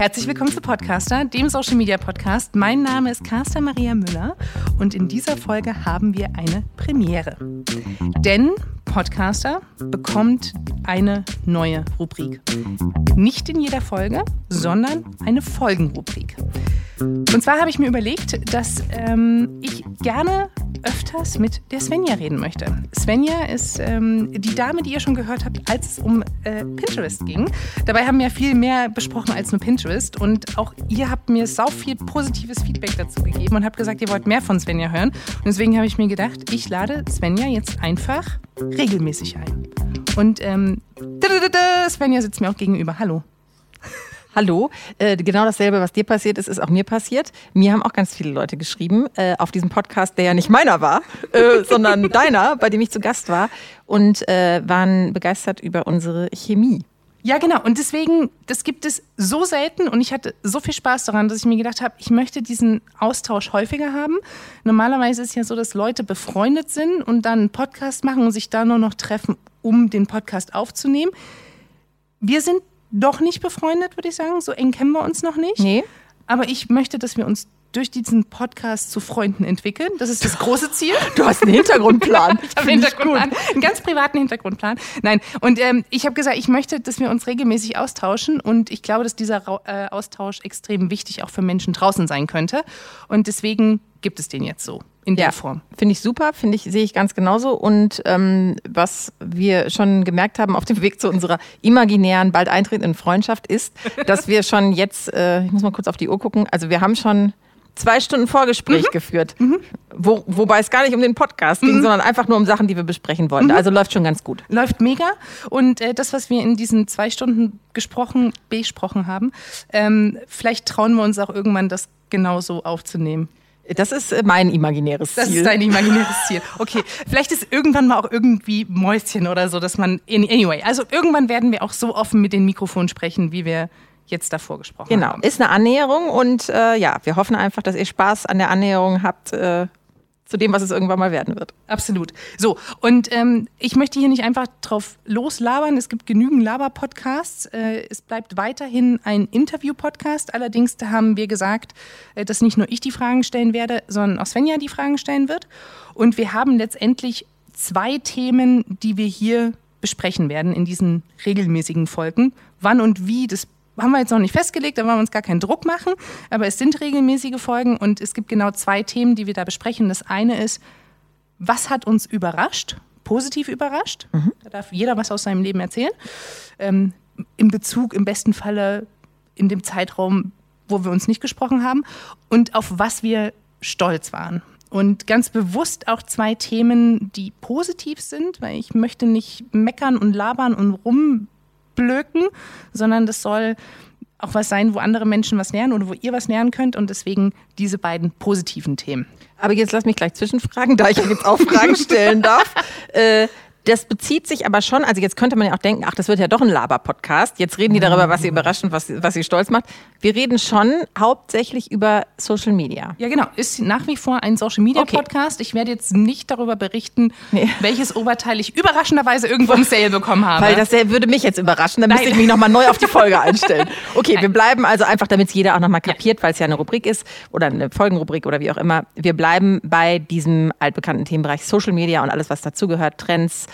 Herzlich willkommen zu Podcaster, dem Social Media Podcast. Mein Name ist Carsten Maria Müller und in dieser Folge haben wir eine Premiere. Denn Podcaster bekommt eine neue Rubrik. Nicht in jeder Folge, sondern eine Folgenrubrik. Und zwar habe ich mir überlegt, dass ähm, ich gerne öfters mit der Svenja reden möchte. Svenja ist ähm, die Dame, die ihr schon gehört habt, als es um äh, Pinterest ging. Dabei haben wir viel mehr besprochen als nur Pinterest. Und auch ihr habt mir sau viel positives Feedback dazu gegeben und habt gesagt, ihr wollt mehr von Svenja hören. Und deswegen habe ich mir gedacht, ich lade Svenja jetzt einfach regelmäßig ein. Und ähm, Svenja sitzt mir auch gegenüber. Hallo. Hallo, äh, genau dasselbe, was dir passiert ist, ist auch mir passiert. Mir haben auch ganz viele Leute geschrieben äh, auf diesem Podcast, der ja nicht meiner war, äh, sondern deiner, bei dem ich zu Gast war und äh, waren begeistert über unsere Chemie. Ja, genau. Und deswegen, das gibt es so selten und ich hatte so viel Spaß daran, dass ich mir gedacht habe, ich möchte diesen Austausch häufiger haben. Normalerweise ist es ja so, dass Leute befreundet sind und dann einen Podcast machen und sich da nur noch treffen, um den Podcast aufzunehmen. Wir sind doch nicht befreundet, würde ich sagen. So eng kennen wir uns noch nicht. Nee. Aber ich möchte, dass wir uns durch diesen Podcast zu Freunden entwickeln. Das ist das große Ziel. Du hast einen Hintergrundplan. ich habe einen Hintergrundplan, einen ganz privaten Hintergrundplan. Nein, und ähm, ich habe gesagt, ich möchte, dass wir uns regelmäßig austauschen und ich glaube, dass dieser äh, Austausch extrem wichtig auch für Menschen draußen sein könnte. Und deswegen gibt es den jetzt so in der ja, Form. Finde ich super, finde ich, sehe ich ganz genauso. Und ähm, was wir schon gemerkt haben auf dem Weg zu unserer imaginären, bald eintretenden Freundschaft ist, dass wir schon jetzt, äh, ich muss mal kurz auf die Uhr gucken, also wir haben schon zwei Stunden Vorgespräch mhm. geführt. Mhm. Wo, wobei es gar nicht um den Podcast ging, mhm. sondern einfach nur um Sachen, die wir besprechen wollten. Mhm. Also läuft schon ganz gut. Läuft mega. Und äh, das, was wir in diesen zwei Stunden gesprochen, besprochen haben, ähm, vielleicht trauen wir uns auch irgendwann, das genauso aufzunehmen. Das ist äh, mein imaginäres Ziel. Das ist dein imaginäres Ziel. Okay, vielleicht ist irgendwann mal auch irgendwie Mäuschen oder so, dass man. Anyway, also irgendwann werden wir auch so offen mit den Mikrofonen sprechen, wie wir jetzt davor gesprochen genau. haben. Genau, ist eine Annäherung und äh, ja, wir hoffen einfach, dass ihr Spaß an der Annäherung habt. Äh, zu dem, was es irgendwann mal werden wird. Absolut. So, und ähm, ich möchte hier nicht einfach drauf loslabern. Es gibt genügend Laber-Podcasts. Äh, es bleibt weiterhin ein Interview-Podcast. Allerdings haben wir gesagt, äh, dass nicht nur ich die Fragen stellen werde, sondern auch Svenja die Fragen stellen wird. Und wir haben letztendlich zwei Themen, die wir hier besprechen werden in diesen regelmäßigen Folgen. Wann und wie, das haben wir jetzt noch nicht festgelegt, da wollen wir uns gar keinen Druck machen. Aber es sind regelmäßige Folgen und es gibt genau zwei Themen, die wir da besprechen. Das eine ist, was hat uns überrascht, positiv überrascht? Mhm. Da darf jeder was aus seinem Leben erzählen. Ähm, in Bezug im besten Falle in dem Zeitraum, wo wir uns nicht gesprochen haben. Und auf was wir stolz waren. Und ganz bewusst auch zwei Themen, die positiv sind, weil ich möchte nicht meckern und labern und rum blöken, sondern das soll auch was sein, wo andere Menschen was lernen oder wo ihr was lernen könnt und deswegen diese beiden positiven Themen. Aber jetzt lass mich gleich zwischenfragen, da ich jetzt auch Fragen stellen darf. Äh, das bezieht sich aber schon, also jetzt könnte man ja auch denken, ach, das wird ja doch ein Laber-Podcast. Jetzt reden die darüber, was sie überrascht und was, was sie stolz macht. Wir reden schon hauptsächlich über Social Media. Ja, genau. Ist nach wie vor ein Social Media okay. Podcast. Ich werde jetzt nicht darüber berichten, nee. welches Oberteil ich überraschenderweise irgendwo im Sale bekommen habe. Weil das würde mich jetzt überraschen. Dann müsste ich mich nochmal neu auf die Folge einstellen. Okay, Nein. wir bleiben also einfach, damit es jeder auch nochmal kapiert, ja. weil es ja eine Rubrik ist oder eine Folgenrubrik oder wie auch immer. Wir bleiben bei diesem altbekannten Themenbereich Social Media und alles, was dazugehört, Trends,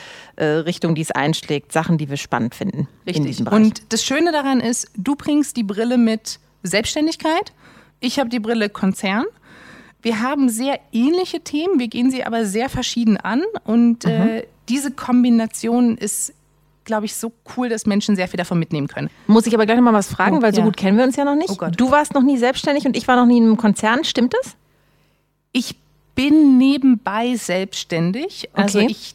Richtung, die es einschlägt, Sachen, die wir spannend finden. Richtig. Und das Schöne daran ist, du bringst die Brille mit Selbstständigkeit, ich habe die Brille Konzern. Wir haben sehr ähnliche Themen, wir gehen sie aber sehr verschieden an und äh, mhm. äh, diese Kombination ist glaube ich, so cool, dass Menschen sehr viel davon mitnehmen können. Muss ich aber gleich noch mal was fragen, oh, weil so gut kennen wir uns ja noch nicht. Oh du warst noch nie selbstständig und ich war noch nie in einem Konzern, stimmt das? Ich bin nebenbei selbstständig. Also okay. ich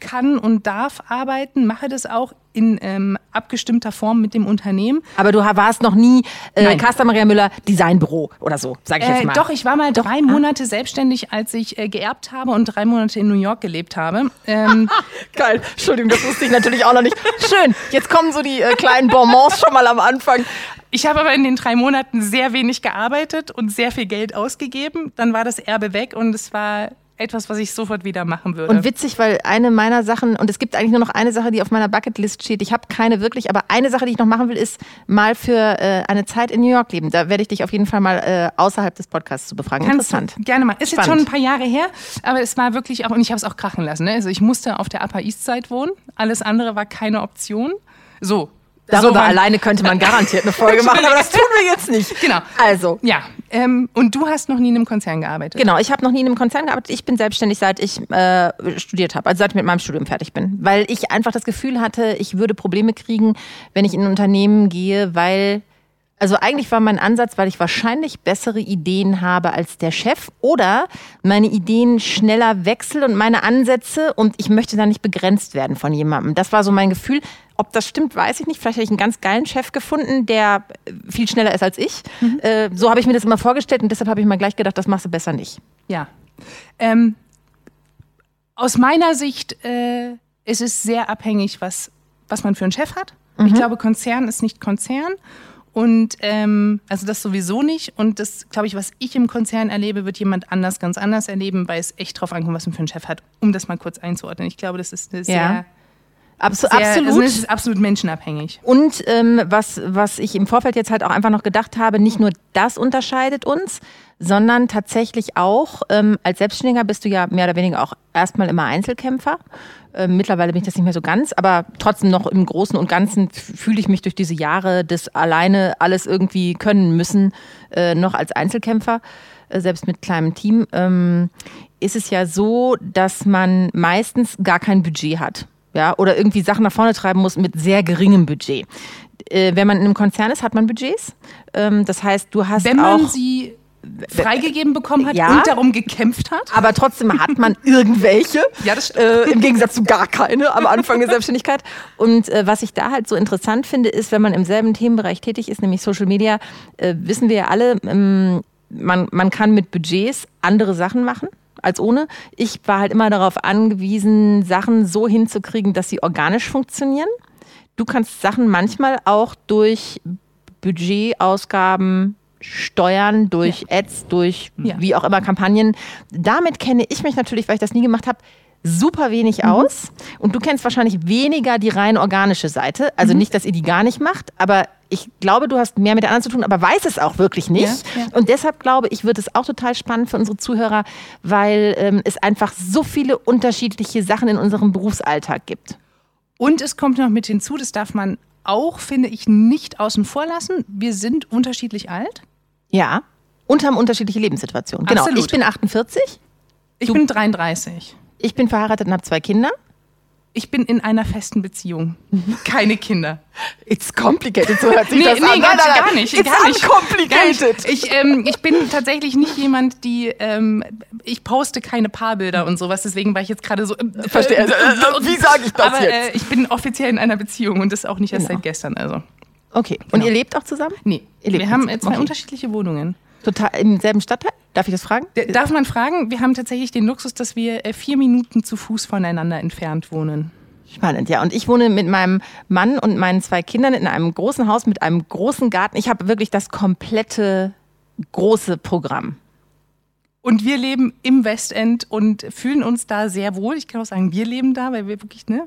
kann und darf arbeiten, mache das auch in ähm, abgestimmter Form mit dem Unternehmen. Aber du warst noch nie äh, Carsten Maria Müller Designbüro oder so, sage ich jetzt äh, mal. Äh, doch, ich war mal drei doch. Monate ah. selbstständig, als ich äh, geerbt habe und drei Monate in New York gelebt habe. Ähm, Geil, Entschuldigung, das wusste ich natürlich auch noch nicht. Schön, jetzt kommen so die äh, kleinen Bonbons schon mal am Anfang. Ich habe aber in den drei Monaten sehr wenig gearbeitet und sehr viel Geld ausgegeben. Dann war das Erbe weg und es war etwas, was ich sofort wieder machen würde. Und witzig, weil eine meiner Sachen, und es gibt eigentlich nur noch eine Sache, die auf meiner Bucketlist steht. Ich habe keine wirklich, aber eine Sache, die ich noch machen will, ist mal für äh, eine Zeit in New York leben. Da werde ich dich auf jeden Fall mal äh, außerhalb des Podcasts zu befragen. Kannst Interessant. Gerne mal. Ist Spannend. jetzt schon ein paar Jahre her, aber es war wirklich auch, und ich habe es auch krachen lassen. Ne? Also ich musste auf der Upper East Side wohnen. Alles andere war keine Option. So. Darüber so alleine könnte man garantiert eine Folge machen, aber das tun wir jetzt nicht. Genau. Also, Ja. Ähm, und du hast noch nie in einem Konzern gearbeitet. Genau, ich habe noch nie in einem Konzern gearbeitet. Ich bin selbstständig, seit ich äh, studiert habe, also seit ich mit meinem Studium fertig bin. Weil ich einfach das Gefühl hatte, ich würde Probleme kriegen, wenn ich in ein Unternehmen gehe, weil. Also eigentlich war mein Ansatz, weil ich wahrscheinlich bessere Ideen habe als der Chef oder meine Ideen schneller wechseln und meine Ansätze und ich möchte da nicht begrenzt werden von jemandem. Das war so mein Gefühl. Ob das stimmt, weiß ich nicht. Vielleicht hätte ich einen ganz geilen Chef gefunden, der viel schneller ist als ich. Äh, so habe ich mir das immer vorgestellt und deshalb habe ich mir gleich gedacht, das machst du besser nicht. Ja. Ähm, aus meiner Sicht äh, ist es sehr abhängig, was, was man für einen Chef hat. Ich glaube, Konzern ist nicht Konzern. Und ähm, also das sowieso nicht. Und das, glaube ich, was ich im Konzern erlebe, wird jemand anders ganz anders erleben, weil es echt drauf ankommt, was man für einen Chef hat, um das mal kurz einzuordnen. Ich glaube, das ist eine sehr, Ja. Abs sehr absolut. Es ist absolut menschenabhängig. Und ähm, was, was ich im Vorfeld jetzt halt auch einfach noch gedacht habe, nicht nur das unterscheidet uns, sondern tatsächlich auch, ähm, als Selbstständiger bist du ja mehr oder weniger auch erstmal immer Einzelkämpfer. Ähm, mittlerweile bin ich das nicht mehr so ganz, aber trotzdem noch im Großen und Ganzen fühle ich mich durch diese Jahre des alleine alles irgendwie können müssen, äh, noch als Einzelkämpfer, äh, selbst mit kleinem Team, ähm, ist es ja so, dass man meistens gar kein Budget hat ja, oder irgendwie Sachen nach vorne treiben muss mit sehr geringem Budget. Äh, wenn man in einem Konzern ist, hat man Budgets. Ähm, das heißt, du hast Wenn man auch, sie freigegeben bekommen hat Ja. und darum gekämpft hat. aber trotzdem hat man irgendwelche. Ja, das stimmt. Äh, Im Gegensatz zu gar keine am Anfang der Selbstständigkeit. Und äh, was ich da halt so interessant finde, ist, wenn man im selben Themenbereich tätig ist, nämlich Social Media, äh, wissen wir ja alle, ähm, man, man kann mit Budgets andere Sachen machen als ohne. Ich war halt immer darauf angewiesen, Sachen so hinzukriegen, dass sie organisch funktionieren. Du kannst Sachen manchmal auch durch Budgetausgaben steuern, durch Ads, durch Ja. wie auch immer Kampagnen. Damit kenne ich mich natürlich, weil ich das nie gemacht habe, super wenig Mhm. aus. Und du kennst wahrscheinlich weniger die rein organische Seite. Also Mhm. nicht, dass ihr die gar nicht macht, aber ich glaube, du hast mehr mit der anderen zu tun, aber weiß es auch wirklich nicht. Ja, ja. Und deshalb glaube ich, wird es auch total spannend für unsere Zuhörer, weil ähm, es einfach so viele unterschiedliche Sachen in unserem Berufsalltag gibt. Und es kommt noch mit hinzu, das darf man auch, finde ich, nicht außen vor lassen. Wir sind unterschiedlich alt. Ja. Und haben unterschiedliche Lebenssituationen. Genau. Absolut. Ich bin 48, Ich Du- bin 33. ich bin verheiratet und habe zwei Kinder. Ich bin in einer festen Beziehung. Keine Kinder. It's complicated, so hört sich Nee, das nee, an. gar, Nein, nein, gar nicht. It's gar nicht. nicht. Ich, ähm, ich bin tatsächlich nicht jemand, die, ähm, ich poste keine Paarbilder und sowas, deswegen war ich jetzt gerade so. Äh, Verstehe. Also, äh, wie sage ich das aber, jetzt? Äh, ich bin offiziell in einer Beziehung und das auch nicht erst Genau. seit gestern. Also. Okay. Und Genau. ihr lebt auch zusammen? Nee, Ihr lebt wir haben äh, zwei Okay. unterschiedliche Wohnungen. Total im selben Stadtteil? Darf ich das fragen? Darf man fragen? Wir haben tatsächlich den Luxus, dass wir äh, vier Minuten zu Fuß voneinander entfernt wohnen. Spannend, ja. Und ich wohne mit meinem Mann und meinen zwei Kindern in einem großen Haus mit einem großen Garten. Ich habe wirklich das komplette große Programm. Und wir leben im Westend und fühlen uns da sehr wohl. Ich kann auch sagen, wir leben da, weil wir wirklich, ne?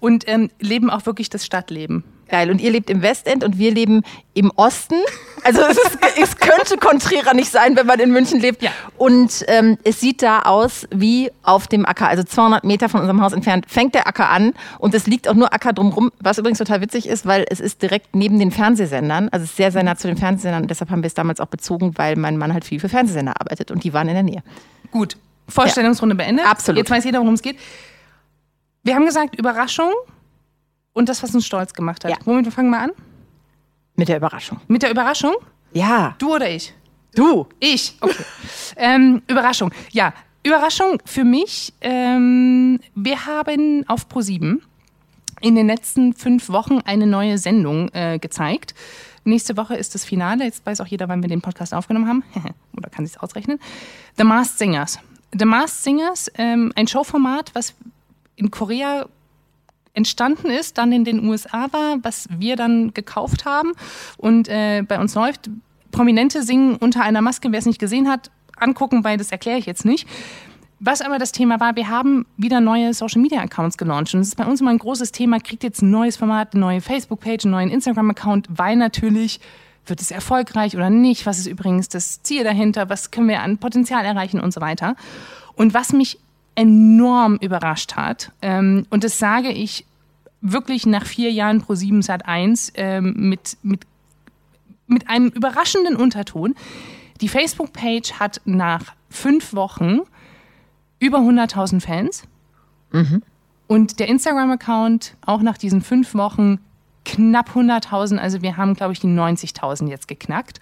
Und ähm, leben auch wirklich das Stadtleben. Geil. Und ihr lebt im Westend und wir leben im Osten. Also es, ist, es könnte konträrer nicht sein, wenn man in München lebt. Ja. Und ähm, es sieht da aus wie auf dem Acker. Also 200 Meter von unserem Haus entfernt fängt der Acker an und es liegt auch nur Acker drumrum. Was übrigens total witzig ist, weil es ist direkt neben den Fernsehsendern. Also es ist sehr, sehr nah zu den Fernsehsendern. Und deshalb haben wir es damals auch bezogen, weil mein Mann halt viel für Fernsehsender arbeitet und die waren in der Nähe. Gut, Vorstellungsrunde beendet. Absolut. Jetzt weiß jeder, worum es geht. Wir haben gesagt, Überraschung und das, was uns stolz gemacht hat. Ja. Womit fangen wir an? Mit der Überraschung. Mit der Überraschung? Ja. Du oder ich? Du. Ich. Okay. ähm, Überraschung. Ja, Überraschung für mich. Ähm, wir haben auf ProSieben in den letzten fünf Wochen eine neue Sendung äh, gezeigt. Nächste Woche ist das Finale. Jetzt weiß auch jeder, wann wir den Podcast aufgenommen haben. Oder kann sich ausrechnen. The Masked Singers. The Masked Singers, ähm, ein Showformat, was in Korea entstanden ist, dann in den USA war, was wir dann gekauft haben und äh, bei uns läuft. Prominente singen unter einer Maske, wer es nicht gesehen hat, angucken, weil das erkläre ich jetzt nicht. Was aber das Thema war, wir haben wieder neue Social Media Accounts gelauncht. Und das ist bei uns immer ein großes Thema, kriegt jetzt ein neues Format, eine neue Facebook-Page, einen neuen Instagram-Account, weil natürlich wird es erfolgreich oder nicht? Was ist übrigens das Ziel dahinter? Was können wir an Potenzial erreichen und so weiter? Und was mich enorm überrascht hat, ähm, und das sage ich wirklich nach vier Jahren pro 7 Sat 1 ähm, mit, mit, mit einem überraschenden Unterton. Die Facebook-Page hat nach fünf Wochen über 100.000 Fans. Mhm. Und der Instagram-Account auch nach diesen fünf Wochen knapp 100.000. Also wir haben, glaube ich, die 90.000 jetzt geknackt.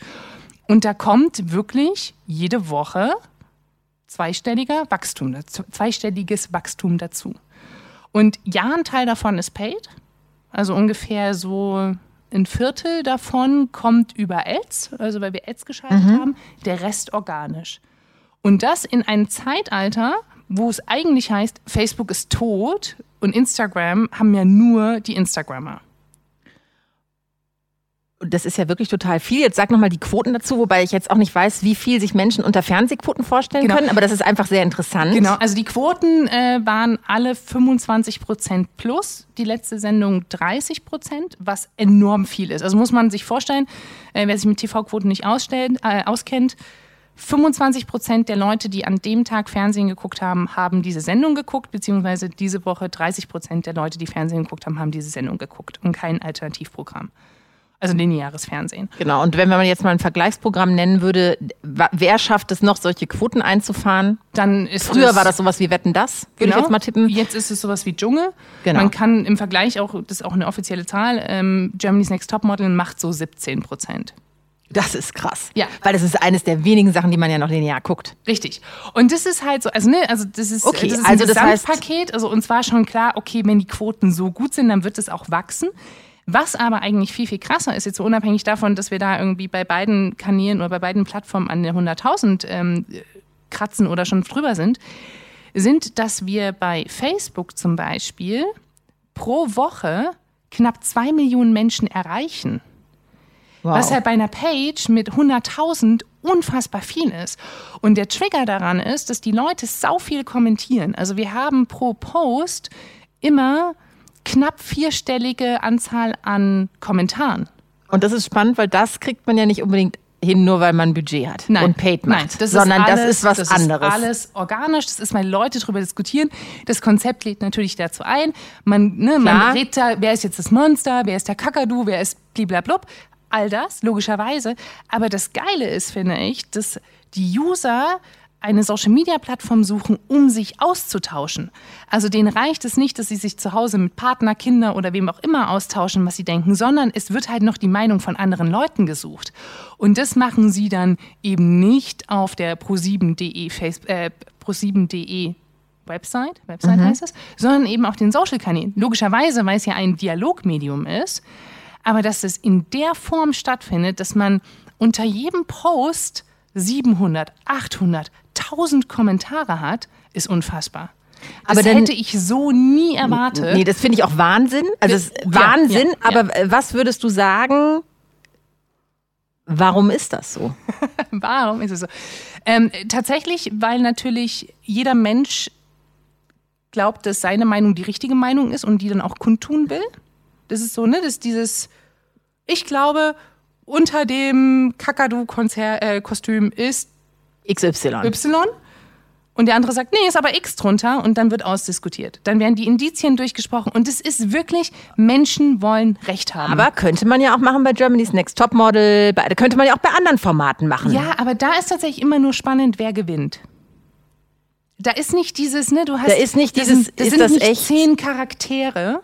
Und da kommt wirklich jede Woche zweistelliger Wachstum, zweistelliges Wachstum dazu. Und ja, ein Teil davon ist paid. Also ungefähr so ein Viertel davon kommt über Ads, also weil wir Ads geschaltet mhm. haben, der Rest organisch. Und das in einem Zeitalter, wo es eigentlich heißt, Facebook ist tot und Instagram haben ja nur die Instagrammer das ist ja wirklich total viel. Jetzt sag nochmal die Quoten dazu, wobei ich jetzt auch nicht weiß, wie viel sich Menschen unter Fernsehquoten vorstellen genau. können, aber das ist einfach sehr interessant. Genau, also die Quoten äh, waren alle 25 Prozent plus, die letzte Sendung 30 Prozent, was enorm viel ist. Also muss man sich vorstellen, äh, wer sich mit TV-Quoten nicht äh, auskennt, 25 Prozent der Leute, die an dem Tag Fernsehen geguckt haben, haben diese Sendung geguckt, beziehungsweise diese Woche 30 Prozent der Leute, die Fernsehen geguckt haben, haben diese Sendung geguckt und kein Alternativprogramm. Also lineares Fernsehen. Genau, und wenn man jetzt mal ein Vergleichsprogramm nennen würde, wer schafft es noch, solche Quoten einzufahren? Dann ist Früher war das sowas wie Wetten das, würde genau. ich jetzt mal tippen. Jetzt ist es sowas wie Dschungel. Genau. Man kann im Vergleich auch, das ist auch eine offizielle Zahl, ähm, Germany's Next Topmodel macht so 17 Prozent. Das ist krass. Ja. Weil das ist eines der wenigen Sachen, die man ja noch linear guckt. Richtig. Und das ist halt so, also ne, also das ist, okay, das ist ein also Gesamtpaket. heißt, also uns war schon klar, okay, wenn die Quoten so gut sind, dann wird es auch wachsen. Was aber eigentlich viel, viel krasser ist, jetzt so unabhängig davon, dass wir da irgendwie bei beiden Kanälen oder bei beiden Plattformen an der 100.000 ähm, kratzen oder schon drüber sind, sind, dass wir bei Facebook zum Beispiel pro Woche knapp zwei Millionen Menschen erreichen. Wow. Was halt bei einer Page mit 100.000 unfassbar viel ist. Und der Trigger daran ist, dass die Leute sau viel kommentieren. Also wir haben pro Post immer knapp vierstellige Anzahl an Kommentaren. Und das ist spannend, weil das kriegt man ja nicht unbedingt hin, nur weil man ein Budget hat nein, und Paid macht, nein, das sondern alles, das ist was das anderes. Das ist alles organisch, das ist, weil Leute darüber diskutieren. Das Konzept lädt natürlich dazu ein. Man, ne, man redet da, wer ist jetzt das Monster, wer ist der Kakadu, wer ist bliblablub. All das, logischerweise. Aber das Geile ist, finde ich, dass die User eine Social-Media-Plattform suchen, um sich auszutauschen. Also denen reicht es nicht, dass sie sich zu Hause mit Partner, Kinder oder wem auch immer austauschen, was sie denken, sondern es wird halt noch die Meinung von anderen Leuten gesucht. Und das machen sie dann eben nicht auf der pro7.de äh, Website, Website mhm. heißt es, sondern eben auf den Social-Kanälen. Logischerweise, weil es ja ein Dialogmedium ist, aber dass es in der Form stattfindet, dass man unter jedem Post 700, 800, 1000 Kommentare hat, ist unfassbar. Das aber dann, hätte ich so nie erwartet. Nee, das finde ich auch Wahnsinn. Also es ist Wahnsinn, ja, ja, aber ja. was würdest du sagen, warum ist das so? warum ist es so? Ähm, tatsächlich, weil natürlich jeder Mensch glaubt, dass seine Meinung die richtige Meinung ist und die dann auch kundtun will. Das ist so, ne, das ist dieses, ich glaube, unter dem Kakadu-Kostüm äh, ist XY. Y. Und der andere sagt, nee, ist aber X drunter und dann wird ausdiskutiert. Dann werden die Indizien durchgesprochen und es ist wirklich, Menschen wollen Recht haben. Aber könnte man ja auch machen bei Germany's Next Topmodel, bei, könnte man ja auch bei anderen Formaten machen. Ja, aber da ist tatsächlich immer nur spannend, wer gewinnt. Da ist nicht dieses, ne, du hast. Da ist nicht dieses, das sind, das sind nicht echt? zehn Charaktere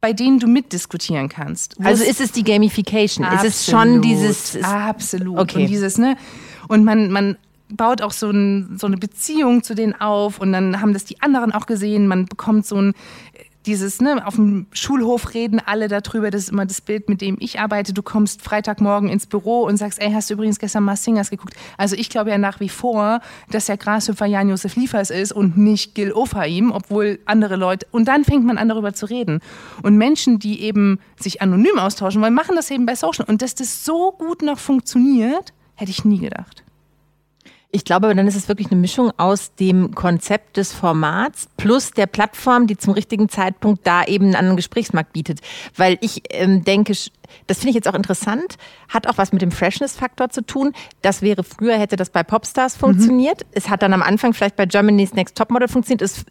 bei denen du mitdiskutieren kannst. Also ist es die Gamification? Absolut, ist es schon dieses. Absolut. Okay. Und dieses, ne? Und man, man baut auch so, ein, so eine Beziehung zu denen auf und dann haben das die anderen auch gesehen. Man bekommt so ein dieses, ne, auf dem Schulhof reden alle darüber, das ist immer das Bild, mit dem ich arbeite. Du kommst Freitagmorgen ins Büro und sagst, ey, hast du übrigens gestern mal Singers geguckt? Also ich glaube ja nach wie vor, dass der Grashüpfer Jan-Josef Liefers ist und nicht Gil Ofaim, obwohl andere Leute, und dann fängt man an darüber zu reden. Und Menschen, die eben sich anonym austauschen wollen, machen das eben bei Social. Und dass das so gut noch funktioniert, hätte ich nie gedacht. Ich glaube, dann ist es wirklich eine Mischung aus dem Konzept des Formats plus der Plattform, die zum richtigen Zeitpunkt da eben einen anderen Gesprächsmarkt bietet. Weil ich ähm, denke, das finde ich jetzt auch interessant, hat auch was mit dem Freshness-Faktor zu tun. Das wäre früher, hätte das bei Popstars funktioniert. Mhm. Es hat dann am Anfang vielleicht bei Germany's Next Topmodel funktioniert. Es,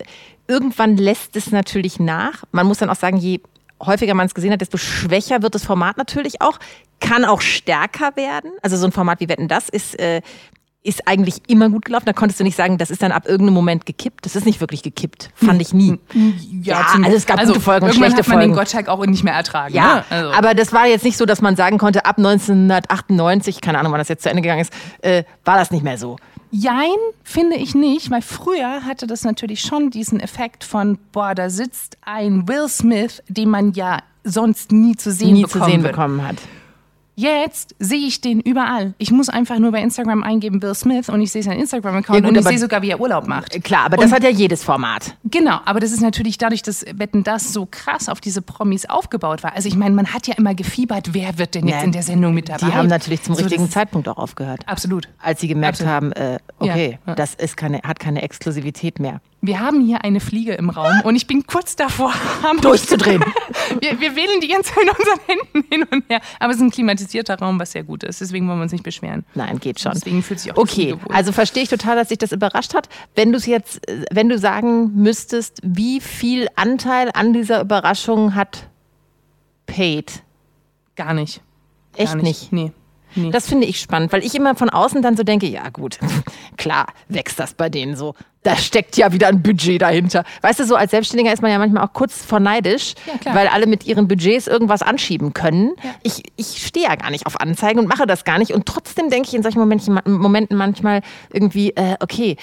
irgendwann lässt es natürlich nach. Man muss dann auch sagen, je häufiger man es gesehen hat, desto schwächer wird das Format natürlich auch. Kann auch stärker werden. Also so ein Format wie Wetten, das ist äh, ist eigentlich immer gut gelaufen. Da konntest du nicht sagen, das ist dann ab irgendeinem Moment gekippt. Das ist nicht wirklich gekippt. Fand ich nie. Ja, ja also es gab also gute Folgen und schlechte hat man Folgen. den Gottschalk auch nicht mehr ertragen. Ja, ne? also. aber das war jetzt nicht so, dass man sagen konnte, ab 1998, keine Ahnung, wann das jetzt zu Ende gegangen ist, äh, war das nicht mehr so. Jein, finde ich nicht, weil früher hatte das natürlich schon diesen Effekt von, boah, da sitzt ein Will Smith, den man ja sonst nie zu sehen, nie bekommen, zu sehen bekommen hat. Jetzt sehe ich den überall. Ich muss einfach nur bei Instagram eingeben Bill Smith und ich sehe seinen Instagram-Account ja, und ich sehe sogar, wie er Urlaub macht. Klar, aber und, das hat ja jedes Format. Genau, aber das ist natürlich dadurch, dass Wetten das so krass auf diese Promis aufgebaut war. Also ich meine, man hat ja immer gefiebert, wer wird denn jetzt ja, in der Sendung mit dabei? Die haben natürlich zum so, richtigen Zeitpunkt auch aufgehört. Absolut. Als sie gemerkt absolut. haben, äh, okay, ja. das ist keine, hat keine Exklusivität mehr. Wir haben hier eine Fliege im Raum und ich bin kurz davor, durchzudrehen. wir, wir wählen die ganze Zeit in unseren Händen hin und her. Aber es ist ein klimatisierter Raum, was sehr gut ist. Deswegen wollen wir uns nicht beschweren. Nein, geht schon. Deswegen fühlt sich auch Okay, also verstehe ich total, dass sich das überrascht hat. Wenn du es jetzt, wenn du sagen müsstest, wie viel Anteil an dieser Überraschung hat Paid? Gar nicht. Echt Gar nicht? nicht? Nee. Nee. Das finde ich spannend, weil ich immer von außen dann so denke, ja gut, klar, wächst das bei denen so da steckt ja wieder ein Budget dahinter. Weißt du, so als Selbstständiger ist man ja manchmal auch kurz vor neidisch, ja, weil alle mit ihren Budgets irgendwas anschieben können. Ja. Ich, ich stehe ja gar nicht auf Anzeigen und mache das gar nicht. Und trotzdem denke ich in solchen Momenten, manchmal irgendwie, äh, okay,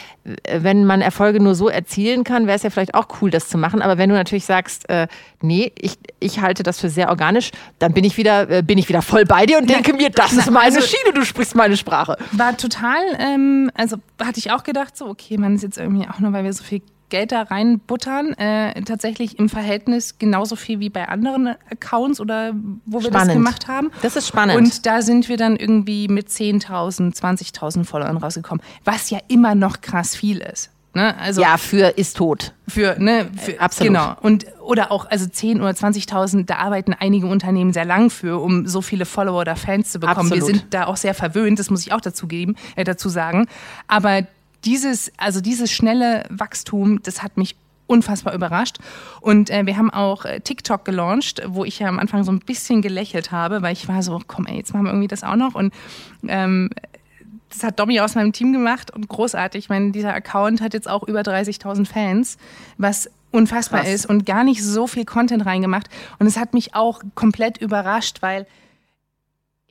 wenn man Erfolge nur so erzielen kann, wäre es ja vielleicht auch cool, das zu machen. Aber wenn du natürlich sagst, äh, nee, ich, ich halte das für sehr organisch, dann bin ich wieder, äh, bin ich wieder voll bei dir und denke mir, das ist meine also, Schiene, du sprichst meine Sprache. War total, ähm, also hatte ich auch gedacht, so, okay, man ist jetzt irgendwie irgendwie auch nur, weil wir so viel Geld da reinbuttern, äh, tatsächlich im Verhältnis genauso viel wie bei anderen Accounts oder wo wir spannend. das gemacht haben. Das ist spannend. Und da sind wir dann irgendwie mit 10.000, 20.000 Followern rausgekommen, was ja immer noch krass viel ist. Ne? Also ja, für ist tot. Für, ne, für, Absolut. Genau. Und, oder auch, also 10.000 oder 20.000, da arbeiten einige Unternehmen sehr lang für, um so viele Follower oder Fans zu bekommen. Absolut. Wir sind da auch sehr verwöhnt, das muss ich auch dazu geben, äh, dazu sagen. Aber dieses, also dieses schnelle Wachstum, das hat mich unfassbar überrascht. Und äh, wir haben auch äh, TikTok gelauncht, wo ich ja am Anfang so ein bisschen gelächelt habe, weil ich war so, komm ey, jetzt machen wir irgendwie das auch noch. Und ähm, das hat Domi aus meinem Team gemacht und großartig. Ich meine, dieser Account hat jetzt auch über 30.000 Fans, was unfassbar Krass. ist und gar nicht so viel Content reingemacht. Und es hat mich auch komplett überrascht, weil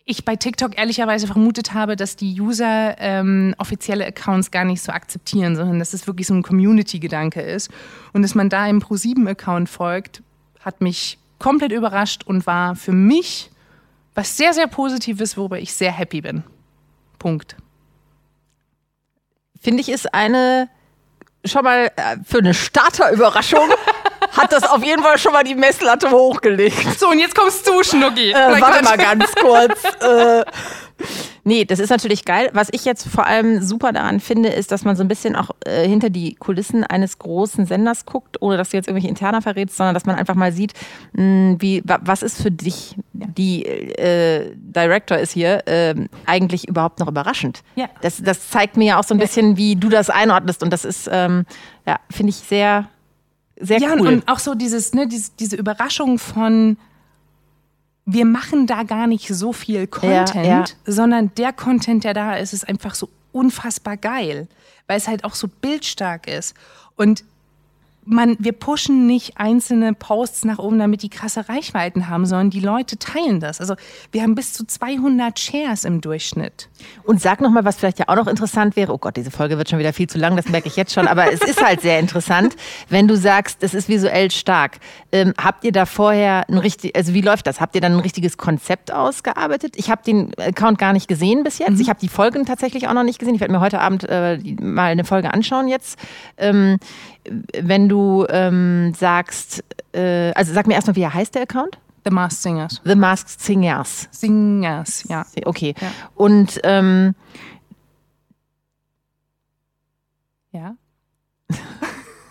ich bei TikTok ehrlicherweise vermutet habe, dass die User ähm, offizielle Accounts gar nicht so akzeptieren, sondern dass es wirklich so ein Community-Gedanke ist. Und dass man da im Pro7-Account folgt, hat mich komplett überrascht und war für mich was sehr, sehr Positives, worüber ich sehr happy bin. Punkt. Finde ich, ist eine schon mal äh, für eine Starterüberraschung hat das auf jeden Fall schon mal die Messlatte hochgelegt. So, und jetzt kommst du, Schnucki. Äh, warte mal ganz kurz. äh, nee, das ist natürlich geil. Was ich jetzt vor allem super daran finde, ist, dass man so ein bisschen auch äh, hinter die Kulissen eines großen Senders guckt, ohne dass du jetzt irgendwelche interner verrätst, sondern dass man einfach mal sieht, mh, hm, wie, was ist für dich, die äh, Director ist hier, äh, eigentlich überhaupt noch überraschend. Ja. Das, das zeigt mir ja auch so ein bisschen, wie du das einordnest. Und das ist, ähm, ja, finde ich sehr sehr ja, cool. und auch so dieses, ne, diese, diese Überraschung von, wir machen da gar nicht so viel Content, ja, ja. sondern der Content, der da ist, ist einfach so unfassbar geil, weil es halt auch so bildstark ist. Und man, wir pushen nicht einzelne Posts nach oben, damit die krasse Reichweiten haben, sondern die Leute teilen das. Also wir haben bis zu 200 Shares im Durchschnitt. Und sag noch mal, was vielleicht ja auch noch interessant wäre. Oh Gott, diese Folge wird schon wieder viel zu lang, das merke ich jetzt schon. Aber es ist halt sehr interessant, wenn du sagst, es ist visuell stark. Ähm, habt ihr da vorher ein richtig, also wie läuft das? Habt ihr dann ein richtiges Konzept ausgearbeitet? Ich habe den Account gar nicht gesehen bis jetzt. Mhm. Ich habe die Folgen tatsächlich auch noch nicht gesehen. Ich werde mir heute Abend äh, mal eine Folge anschauen jetzt. Ähm, wenn du ähm, sagst, äh, also sag mir erstmal, wie heißt der Account? The Masked Singers. The Masked Singers. Singers, ja. Okay. Ja. Und ähm, Ja.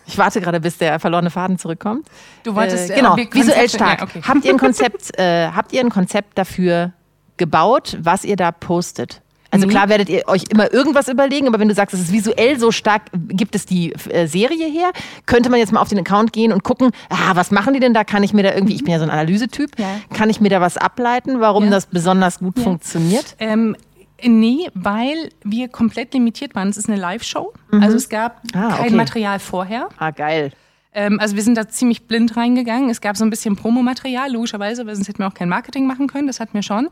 Ich warte gerade, bis der verlorene Faden zurückkommt. Du wolltest äh, genau, wir- visuell stark. Ja, okay. Habt ihr ein Konzept, äh, habt ihr ein Konzept dafür gebaut, was ihr da postet? Also Nee. klar werdet ihr euch immer irgendwas überlegen, aber wenn du sagst, es ist visuell so stark, gibt es die äh, Serie her, könnte man jetzt mal auf den Account gehen und gucken, ah, was machen die denn da? Kann ich mir da irgendwie, ich bin ja so ein Analysetyp, Ja. kann ich mir da was ableiten, warum Ja. das besonders gut Ja. funktioniert? Ähm, nee, weil wir komplett limitiert waren. Es ist eine Live-Show. Also es gab Ah, kein okay. Material vorher. Ah, geil. Ähm, also wir sind da ziemlich blind reingegangen. Es gab so ein bisschen Promomaterial, logischerweise, weil sonst hätten wir auch kein Marketing machen können. Das hatten wir schon.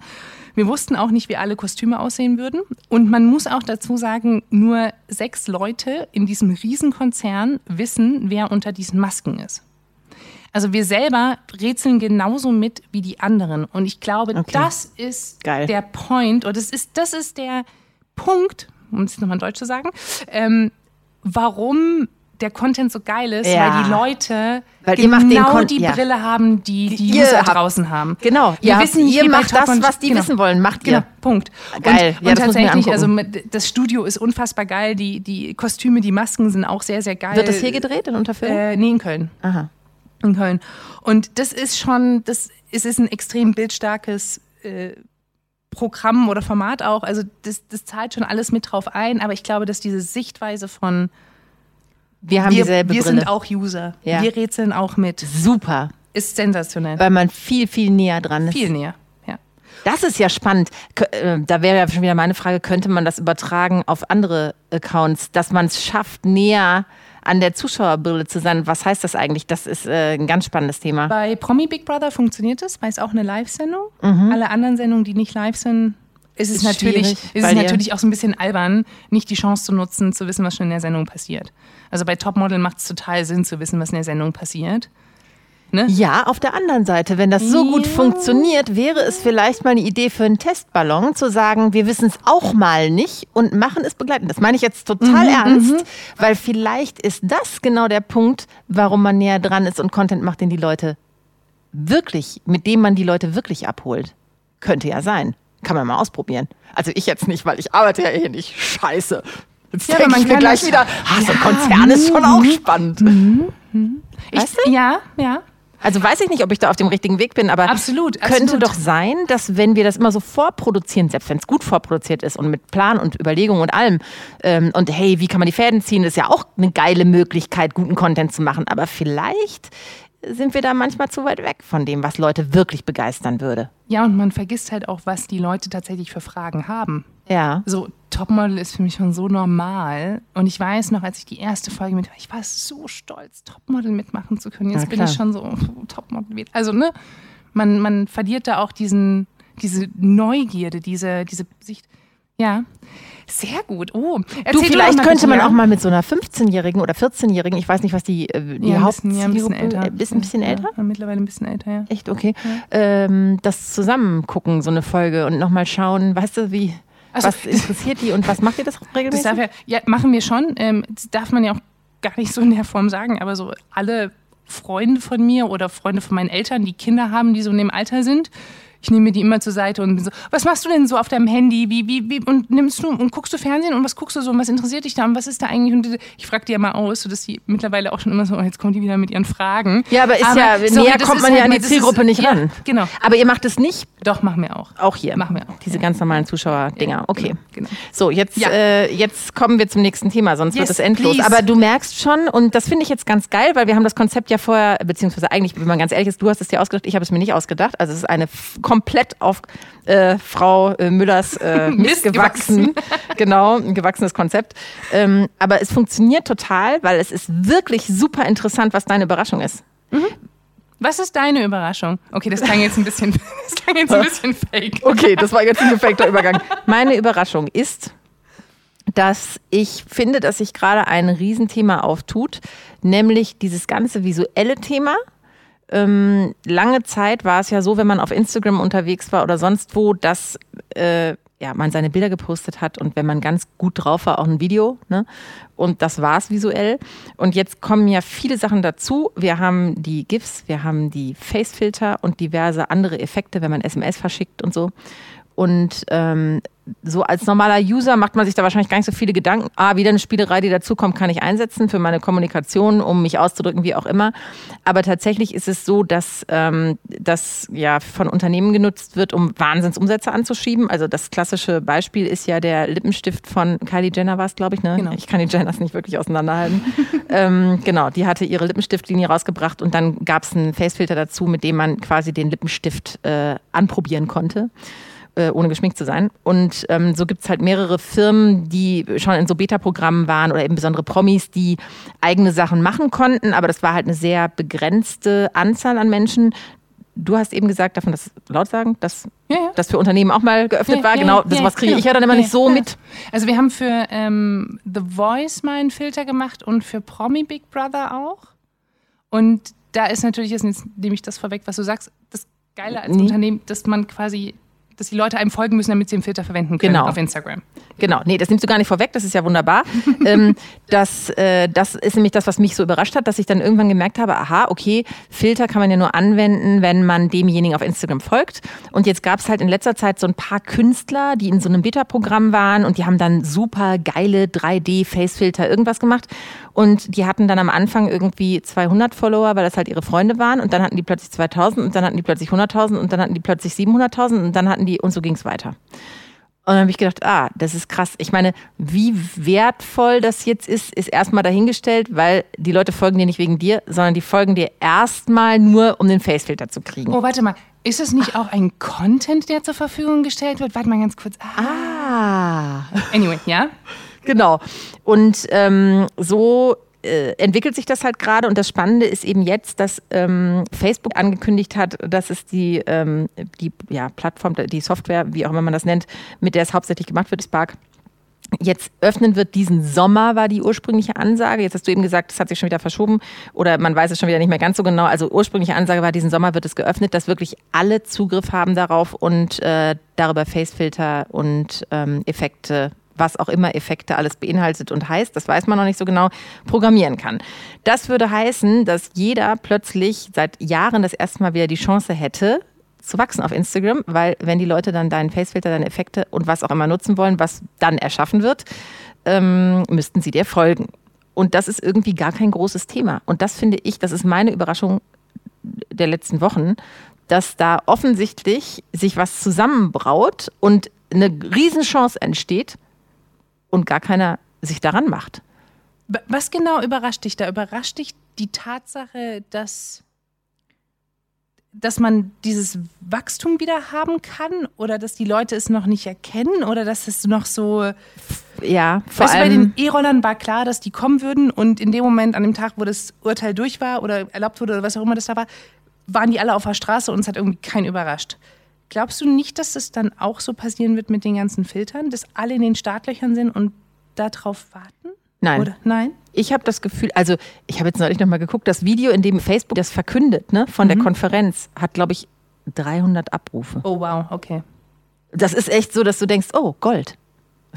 Wir wussten auch nicht, wie alle Kostüme aussehen würden. Und man muss auch dazu sagen, nur sechs Leute in diesem Riesenkonzern wissen, wer unter diesen Masken ist. Also wir selber rätseln genauso mit wie die anderen. Und ich glaube, Okay. das ist Geil. der Point, oder das ist, das ist der Punkt, um es nochmal in Deutsch zu sagen, ähm, warum der Content so geil ist, Ja. weil die Leute Weil genau die ja. Brille haben, die die ihr User habt- draußen haben. Genau, Wir ihr, wissen ihr macht das, und- was die genau. wissen wollen, macht Genau, ihr. Punkt. Geil. Und, Ja, und tatsächlich, also mit, das Studio ist unfassbar geil. Die, die Kostüme, die Masken sind auch sehr, sehr geil. Wird das hier gedreht in Unterföhring? Äh, nee, in Köln. Aha. In Köln. Und das ist schon, das es ist ein extrem bildstarkes äh, Programm oder Format auch. Also das, das zahlt schon alles mit drauf ein. Aber ich glaube, dass diese Sichtweise von Wir haben wir, dieselbe wir Brille. sind auch User. Ja. Wir rätseln auch mit. Super, Ist sensationell. weil man viel, viel näher dran ist. Viel näher. Ja. Das ist ja spannend. Äh, Da wäre ja schon wieder meine Frage, könnte man das übertragen auf andere Accounts, dass man es schafft, näher an der Zuschauerbrille zu sein? Was heißt das eigentlich? Das ist äh, ein ganz spannendes Thema. Bei Promi Big Brother funktioniert es, weil es auch eine Live-Sendung. Mhm. Alle anderen Sendungen, die nicht live sind, ist es Ist natürlich, ist es natürlich auch so ein bisschen albern, nicht die Chance zu nutzen, zu wissen, was schon in der Sendung passiert. Also bei Topmodel macht es total Sinn zu wissen, was in der Sendung passiert. Ne? Ja, auf der anderen Seite, wenn das so gut Ja. funktioniert, wäre es vielleicht mal eine Idee für einen Testballon, zu sagen, wir wissen es auch mal nicht und machen es begleitend. Das meine ich jetzt total Mhm, ernst, weil vielleicht ist das genau der Punkt, warum man näher dran ist und Content macht, den die Leute wirklich, mit dem man die Leute wirklich abholt. Könnte ja sein. Kann man mal ausprobieren. Also ich jetzt nicht, weil ich arbeite ja eh nicht. Scheiße. Jetzt Ja, aber man ich mir gleich wieder, ah, so ein Konzern ist schon auch spannend. Ich, Weißt du? Ja, ja. Also weiß ich nicht, ob ich da auf dem richtigen Weg bin, aber Absolut, könnte absolut. doch sein, dass wenn wir das immer so vorproduzieren, selbst wenn es gut vorproduziert ist und mit Plan und Überlegung und allem, ähm, und hey, wie kann man die Fäden ziehen, ist ja auch eine geile Möglichkeit, guten Content zu machen. Aber vielleicht sind wir da manchmal zu weit weg von dem, was Leute wirklich begeistern würde. Ja, und man vergisst halt auch, was die Leute tatsächlich für Fragen haben. Ja. So, Topmodel ist für mich schon so normal. Und ich weiß noch, als ich die erste Folge mit, ich war so stolz, Topmodel mitmachen zu können. Jetzt bin ich schon so, oh, Topmodel. Also, ne, man, man verliert da auch diesen, diese Neugierde, diese, diese Sicht. Ja, sehr gut. Oh, Du, erzähl vielleicht doch mal könnte man auch mal mit so einer 15-Jährigen oder 14-Jährigen, ich weiß nicht, was die, äh, die ja, ein bisschen, ja, ein bisschen älter. äh, Bist ein bisschen ja, älter? Ja, mittlerweile ein bisschen älter, ja. Echt, okay. Ähm, das zusammen gucken, so eine Folge und nochmal schauen, weißt du, wie, Also, was interessiert die und was macht ihr das Das regelmäßig? darf ja, machen wir schon. Ähm, das darf man ja auch gar nicht so in der Form sagen, aber so alle Freunde von mir oder Freunde von meinen Eltern, die Kinder haben, die so in dem Alter sind, ich nehme mir die immer zur Seite und bin so, was machst du denn so auf deinem Handy? Wie, wie, wie, und nimmst du und guckst du Fernsehen und was guckst du so und was interessiert dich da und was ist da eigentlich? Und ich frage die ja mal aus, sodass sie mittlerweile auch schon immer so, oh, jetzt kommen die wieder mit ihren Fragen. ja, aber ist ja, sorry, näher kommt man halt ja an die Zielgruppe ist, nicht ja, ran. Genau. Aber ihr macht es nicht, Doch, machen wir auch. auch hier. Machen wir auch. Diese ja. ganz normalen Zuschauer-Dinger. Okay. Genau. So, jetzt, Ja. äh, jetzt kommen wir zum nächsten Thema, sonst wird Yes, es endlos. please. Aber du merkst schon, und das finde ich jetzt ganz geil, weil wir haben das Konzept ja vorher, beziehungsweise eigentlich, wenn man ganz ehrlich ist, du hast es dir ausgedacht, ich habe es mir nicht ausgedacht. Also es ist eine komplett auf äh, Frau äh, Müllers äh, Mist gewachsen. genau, ein gewachsenes Konzept. Ähm, aber es funktioniert total, weil es ist wirklich super interessant, was deine Überraschung ist. Was ist deine Überraschung? Okay, das klang jetzt ein bisschen, das klang jetzt ein bisschen fake. Okay, das war jetzt ein gefakter Übergang. Meine Überraschung ist, dass ich finde, dass sich gerade ein Riesenthema auftut, nämlich dieses ganze visuelle Thema. Ähm, lange Zeit war es ja so, wenn man auf Instagram unterwegs war oder sonst wo, dass äh, ja, man seine Bilder gepostet hat und wenn man ganz gut drauf war, auch ein Video. Ne? Und das war es visuell. Und jetzt kommen ja viele Sachen dazu. Wir haben die GIFs, wir haben die Facefilter und diverse andere Effekte, wenn man SMS verschickt und so. Und ähm, so als normaler User macht man sich da wahrscheinlich gar nicht so viele Gedanken. Ah, wieder eine Spielerei, die dazukommt, kann ich einsetzen für meine Kommunikation, um mich auszudrücken, wie auch immer. Aber tatsächlich ist es so, dass ähm, das ja von Unternehmen genutzt wird, um Wahnsinnsumsätze anzuschieben. Also das klassische Beispiel ist ja der Lippenstift von Kylie Jenner war es, glaube ich. Ne? Genau. Ich kann die Jenners nicht wirklich auseinanderhalten. ähm, genau, die hatte ihre Lippenstiftlinie rausgebracht und dann gab es einen Facefilter dazu, mit dem man quasi den Lippenstift äh, anprobieren konnte äh, ohne geschminkt zu sein. Und ähm, so gibt es halt mehrere Firmen, die schon in so Beta-Programmen waren oder eben besondere Promis, die eigene Sachen machen konnten, aber das war halt eine sehr begrenzte Anzahl an Menschen. Du hast eben gesagt, man das laut sagen, dass ja, ja. das für Unternehmen auch mal geöffnet ja, war? genau, das was kriege genau. ich ja dann immer nicht so mit. Also wir haben für ähm, The Voice mal einen Filter gemacht und für Promi Big Brother auch. Und da ist natürlich, jetzt nehme ich das vorweg, was du sagst, das Geile als nee. Unternehmen, dass man quasi dass die Leute einem folgen müssen, damit sie den Filter verwenden können genau. auf Instagram. Genau, nee, das nimmst du gar nicht vorweg, das ist ja wunderbar. ähm, das, äh, das ist nämlich das, was mich so überrascht hat, dass ich dann irgendwann gemerkt habe, aha, okay, Filter kann man ja nur anwenden, wenn man demjenigen auf Instagram folgt. Und jetzt gab es halt in letzter Zeit so ein paar Künstler, die in so einem Beta-Programm waren und die haben dann super geile 3D-Face-Filter irgendwas gemacht. Und die hatten dann am Anfang irgendwie 200 Follower, weil das halt ihre Freunde waren. Und dann hatten die plötzlich 2000 und dann hatten die plötzlich 100.000 und dann hatten die plötzlich 700.000 und dann hatten die, und so ging es weiter. Und dann habe ich gedacht, ah, das ist krass. Ich meine, wie wertvoll das jetzt ist, ist erstmal dahingestellt, weil die Leute folgen dir nicht wegen dir, sondern die folgen dir erstmal nur, um den Facefilter zu kriegen. Oh, warte mal. Ist es nicht auch ein Content, der zur Verfügung gestellt wird? Warte mal ganz kurz. Ah. ah. Anyway, ja? Genau. Und ähm, so äh, entwickelt sich das halt gerade. Und das Spannende ist eben jetzt, dass ähm, Facebook angekündigt hat, dass es die, ähm, die ja, Plattform, die Software, wie auch immer man das nennt, mit der es hauptsächlich gemacht wird, Spark, jetzt öffnen wird diesen Sommer, war die ursprüngliche Ansage. Jetzt hast du eben gesagt, das hat sich schon wieder verschoben oder man weiß es schon wieder nicht mehr ganz so genau. Also ursprüngliche Ansage war, diesen Sommer wird es geöffnet, dass wirklich alle Zugriff haben darauf und äh, darüber Facefilter und ähm, Effekte was auch immer Effekte alles beinhaltet und heißt, das weiß man noch nicht so genau, programmieren kann. Das würde heißen, dass jeder plötzlich seit Jahren das erste Mal wieder die Chance hätte, zu wachsen auf Instagram, weil wenn die Leute dann deinen Facefilter, deine Effekte und was auch immer nutzen wollen, was dann erschaffen wird, ähm, müssten sie dir folgen. Und das ist irgendwie gar kein großes Thema. Und das finde ich, das ist meine Überraschung der letzten Wochen, dass da offensichtlich sich was zusammenbraut und eine Riesenchance entsteht, und gar keiner sich daran macht. Was genau überrascht dich da? Überrascht dich die Tatsache, dass, dass man dieses Wachstum wieder haben kann oder dass die Leute es noch nicht erkennen oder dass es noch so. Ja, vor weißt allem. Du, bei den E-Rollern war klar, dass die kommen würden und in dem Moment, an dem Tag, wo das Urteil durch war oder erlaubt wurde oder was auch immer das da war, waren die alle auf der Straße und es hat irgendwie keinen überrascht. Glaubst du nicht, dass es dann auch so passieren wird mit den ganzen Filtern, dass alle in den Startlöchern sind und darauf warten? Nein. Oder? Nein? Ich habe das Gefühl, also ich habe jetzt neulich nochmal geguckt, das Video, in dem Facebook das verkündet, ne, von mhm. der Konferenz, hat, glaube ich, 300 Abrufe. Oh, wow, okay. Das ist echt so, dass du denkst, oh, Gold.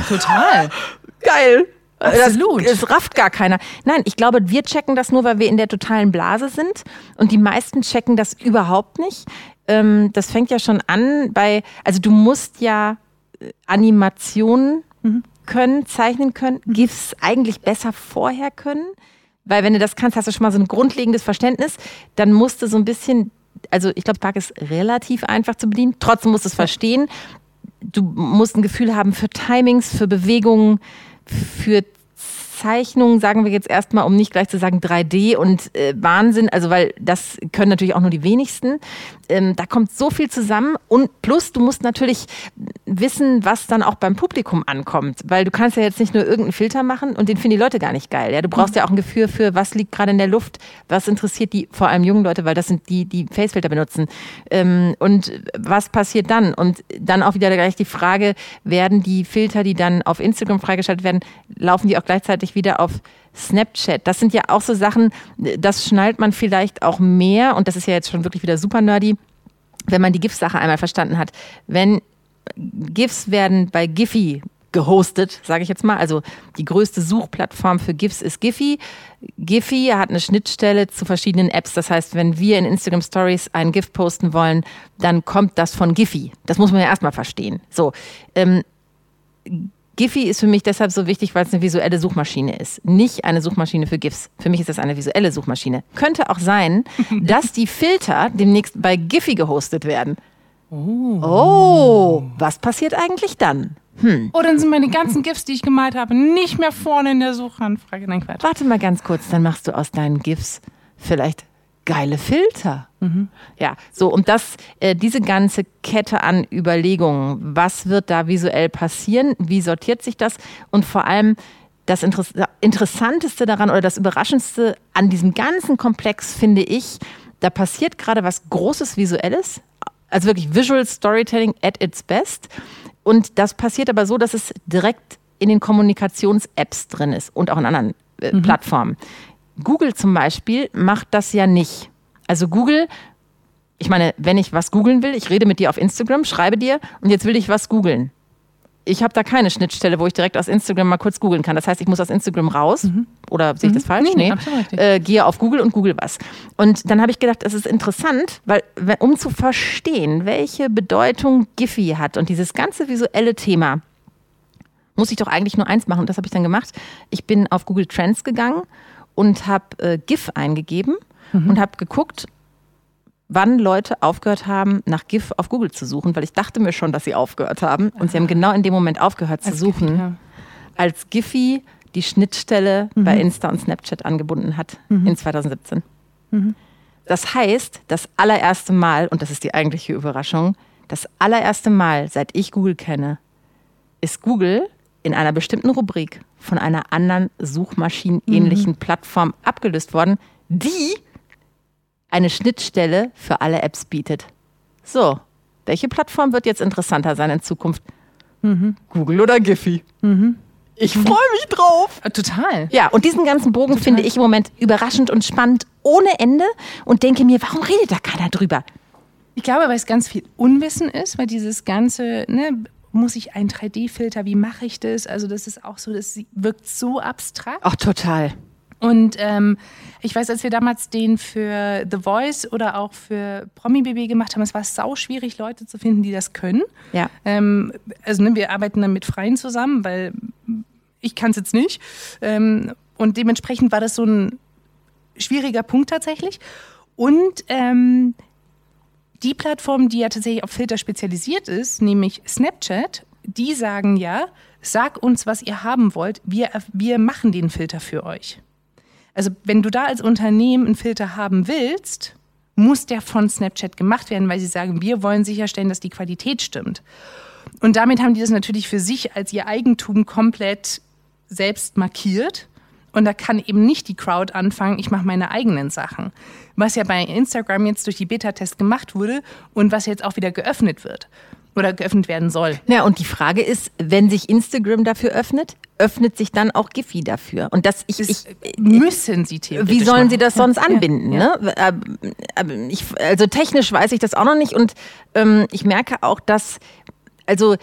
Total. Geil. Absolut. Das, das rafft gar keiner. Nein, ich glaube, wir checken das nur, weil wir in der totalen Blase sind. Und die meisten checken das überhaupt nicht ähm, das fängt ja schon an bei, also du musst ja äh, Animationen mhm. können, zeichnen können, mhm. GIFs eigentlich besser vorher können. Weil wenn du das kannst, hast du schon mal so ein grundlegendes Verständnis. Dann musst du so ein bisschen, also ich glaube, Spark ist relativ einfach zu bedienen. Trotzdem musst du es verstehen. Du musst ein Gefühl haben für Timings, für Bewegungen, für Zeichnungen, sagen wir jetzt erstmal, um nicht gleich zu sagen 3D und äh, Wahnsinn, also weil das können natürlich auch nur die wenigsten. Ähm, da kommt so viel zusammen und plus du musst natürlich wissen, was dann auch beim Publikum ankommt, weil du kannst ja jetzt nicht nur irgendeinen Filter machen und den finden die Leute gar nicht geil. Ja? Du brauchst ja auch ein Gefühl für, was liegt gerade in der Luft, was interessiert die, vor allem jungen Leute, weil das sind die, die Facefilter benutzen. Ähm, und was passiert dann? Und dann auch wieder gleich die Frage, werden die Filter, die dann auf Instagram freigeschaltet werden, laufen die auch gleichzeitig ich wieder auf Snapchat. Das sind ja auch so Sachen, das schnallt man vielleicht auch mehr, und das ist ja jetzt schon wirklich wieder super nerdy, wenn man die GIF-Sache einmal verstanden hat. Wenn GIFs werden bei Giphy gehostet, sage ich jetzt mal. Also die größte Suchplattform für GIFs ist Giphy. Giphy hat eine Schnittstelle zu verschiedenen Apps. Das heißt, wenn wir in Instagram Stories ein GIF posten wollen, dann kommt das von Giphy. Das muss man ja erstmal verstehen. So, ähm, Giphy ist für mich deshalb so wichtig, weil es eine visuelle Suchmaschine ist. Nicht eine Suchmaschine für GIFs. Für mich ist das eine visuelle Suchmaschine. Könnte auch sein, dass die Filter demnächst bei Giphy gehostet werden. Oh. oh, was passiert eigentlich dann? Hm. Oh, dann sind meine ganzen GIFs, die ich gemalt habe, nicht mehr vorne in der Suchanfrage. Nein, Quatsch. Warte mal ganz kurz, dann machst du aus deinen GIFs vielleicht geile Filter. Mhm. Ja, so und das, äh, diese ganze Kette an Überlegungen, was wird da visuell passieren, wie sortiert sich das und vor allem das Interessanteste daran oder das Überraschendste an diesem ganzen Komplex finde ich, da passiert gerade was Großes Visuelles, also wirklich Visual Storytelling at its best. Und das passiert aber so, dass es direkt in den Kommunikations-Apps drin ist und auch in anderen äh, mhm. Google zum Beispiel macht das ja nicht. Also Google, ich meine, wenn ich was googeln will, ich rede mit dir auf Instagram, schreibe dir und jetzt will ich was googeln. Ich habe da keine Schnittstelle, wo ich direkt aus Instagram mal kurz googeln kann. Das heißt, ich muss aus Instagram raus. Mhm. Oder sehe ich das mhm. falsch? Nee, nee. Äh, gehe auf Google und google was. Und dann habe ich gedacht, es ist interessant, weil um zu verstehen, welche Bedeutung Giphy hat und dieses ganze visuelle Thema, muss ich doch eigentlich nur eins machen. Und das habe ich dann gemacht. Ich bin auf Google Trends gegangen und habe äh, GIF eingegeben mhm. und habe geguckt, wann Leute aufgehört haben, nach GIF auf Google zu suchen, weil ich dachte mir schon, dass sie aufgehört haben. Und sie haben genau in dem Moment aufgehört zu suchen, Giphy, ja. als Giphy die Schnittstelle mhm. bei Insta und Snapchat angebunden hat mhm. in 2017. Mhm. Das heißt, das allererste Mal, und das ist die eigentliche Überraschung, das allererste Mal, seit ich Google kenne, ist Google in einer bestimmten Rubrik von einer anderen suchmaschinenähnlichen mhm. Plattform abgelöst worden, die eine Schnittstelle für alle Apps bietet. So, welche Plattform wird jetzt interessanter sein in Zukunft? Mhm. Google oder Giphy? Mhm. Ich freue mich drauf. Äh, total. Ja, und diesen ganzen Bogen Total. finde ich im Moment überraschend und spannend ohne Ende und denke mir, warum redet da keiner drüber? Ich glaube, weil es ganz viel Unwissen ist, weil dieses ganze, ne, muss ich einen 3D-Filter, wie mache ich das? Also das ist auch so, das wirkt so abstrakt. Ach, total. Und ähm, ich weiß, als wir damals den für The Voice oder auch für Promi BB gemacht haben, es war sau schwierig, Leute zu finden, die das können. Ja. Ähm, also ne, wir arbeiten dann mit Freien zusammen, weil ich kann es jetzt nicht. Ähm, und dementsprechend war das so ein schwieriger Punkt tatsächlich. Und ähm, die Plattform, die ja tatsächlich auf Filter spezialisiert ist, nämlich Snapchat, die sagen ja, sag uns, was ihr haben wollt, wir, wir machen den Filter für euch. Also wenn du da als Unternehmen einen Filter haben willst, muss der von Snapchat gemacht werden, weil sie sagen, wir wollen sicherstellen, dass die Qualität stimmt. Und damit haben die das natürlich für sich als ihr Eigentum komplett selbst markiert und da kann eben nicht die Crowd anfangen, ich mache meine eigenen Sachen. Was ja bei Instagram jetzt durch die Beta-Test gemacht wurde und was jetzt auch wieder geöffnet wird oder geöffnet werden soll. Ja, und die Frage ist, wenn sich Instagram dafür öffnet, öffnet sich dann auch Giphy dafür. Und das ich, ich müssen sie theoretisch. Wie sollen machen. sie das sonst anbinden? Ja, ja. Ne? Ich, also technisch weiß ich das auch noch nicht und ähm, ich merke auch, dass also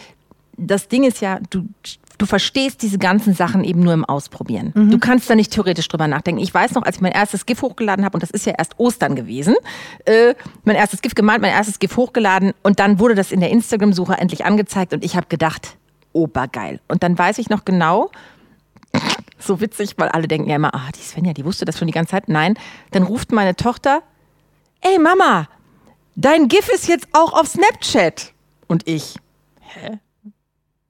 das Ding ist ja, du du verstehst diese ganzen Sachen eben nur im Ausprobieren. Mhm. Du kannst da nicht theoretisch drüber nachdenken. Ich weiß noch, als ich mein erstes GIF hochgeladen habe, und das ist ja erst Ostern gewesen, äh, mein erstes GIF gemalt, mein erstes GIF hochgeladen und dann wurde das in der Instagram-Suche endlich angezeigt und ich habe gedacht, obergeil. Und dann weiß ich noch genau, so witzig, weil alle denken ja immer, ah, die Svenja, die wusste das schon die ganze Zeit. Nein, dann ruft meine Tochter, ey Mama, dein GIF ist jetzt auch auf Snapchat. Und ich, hä?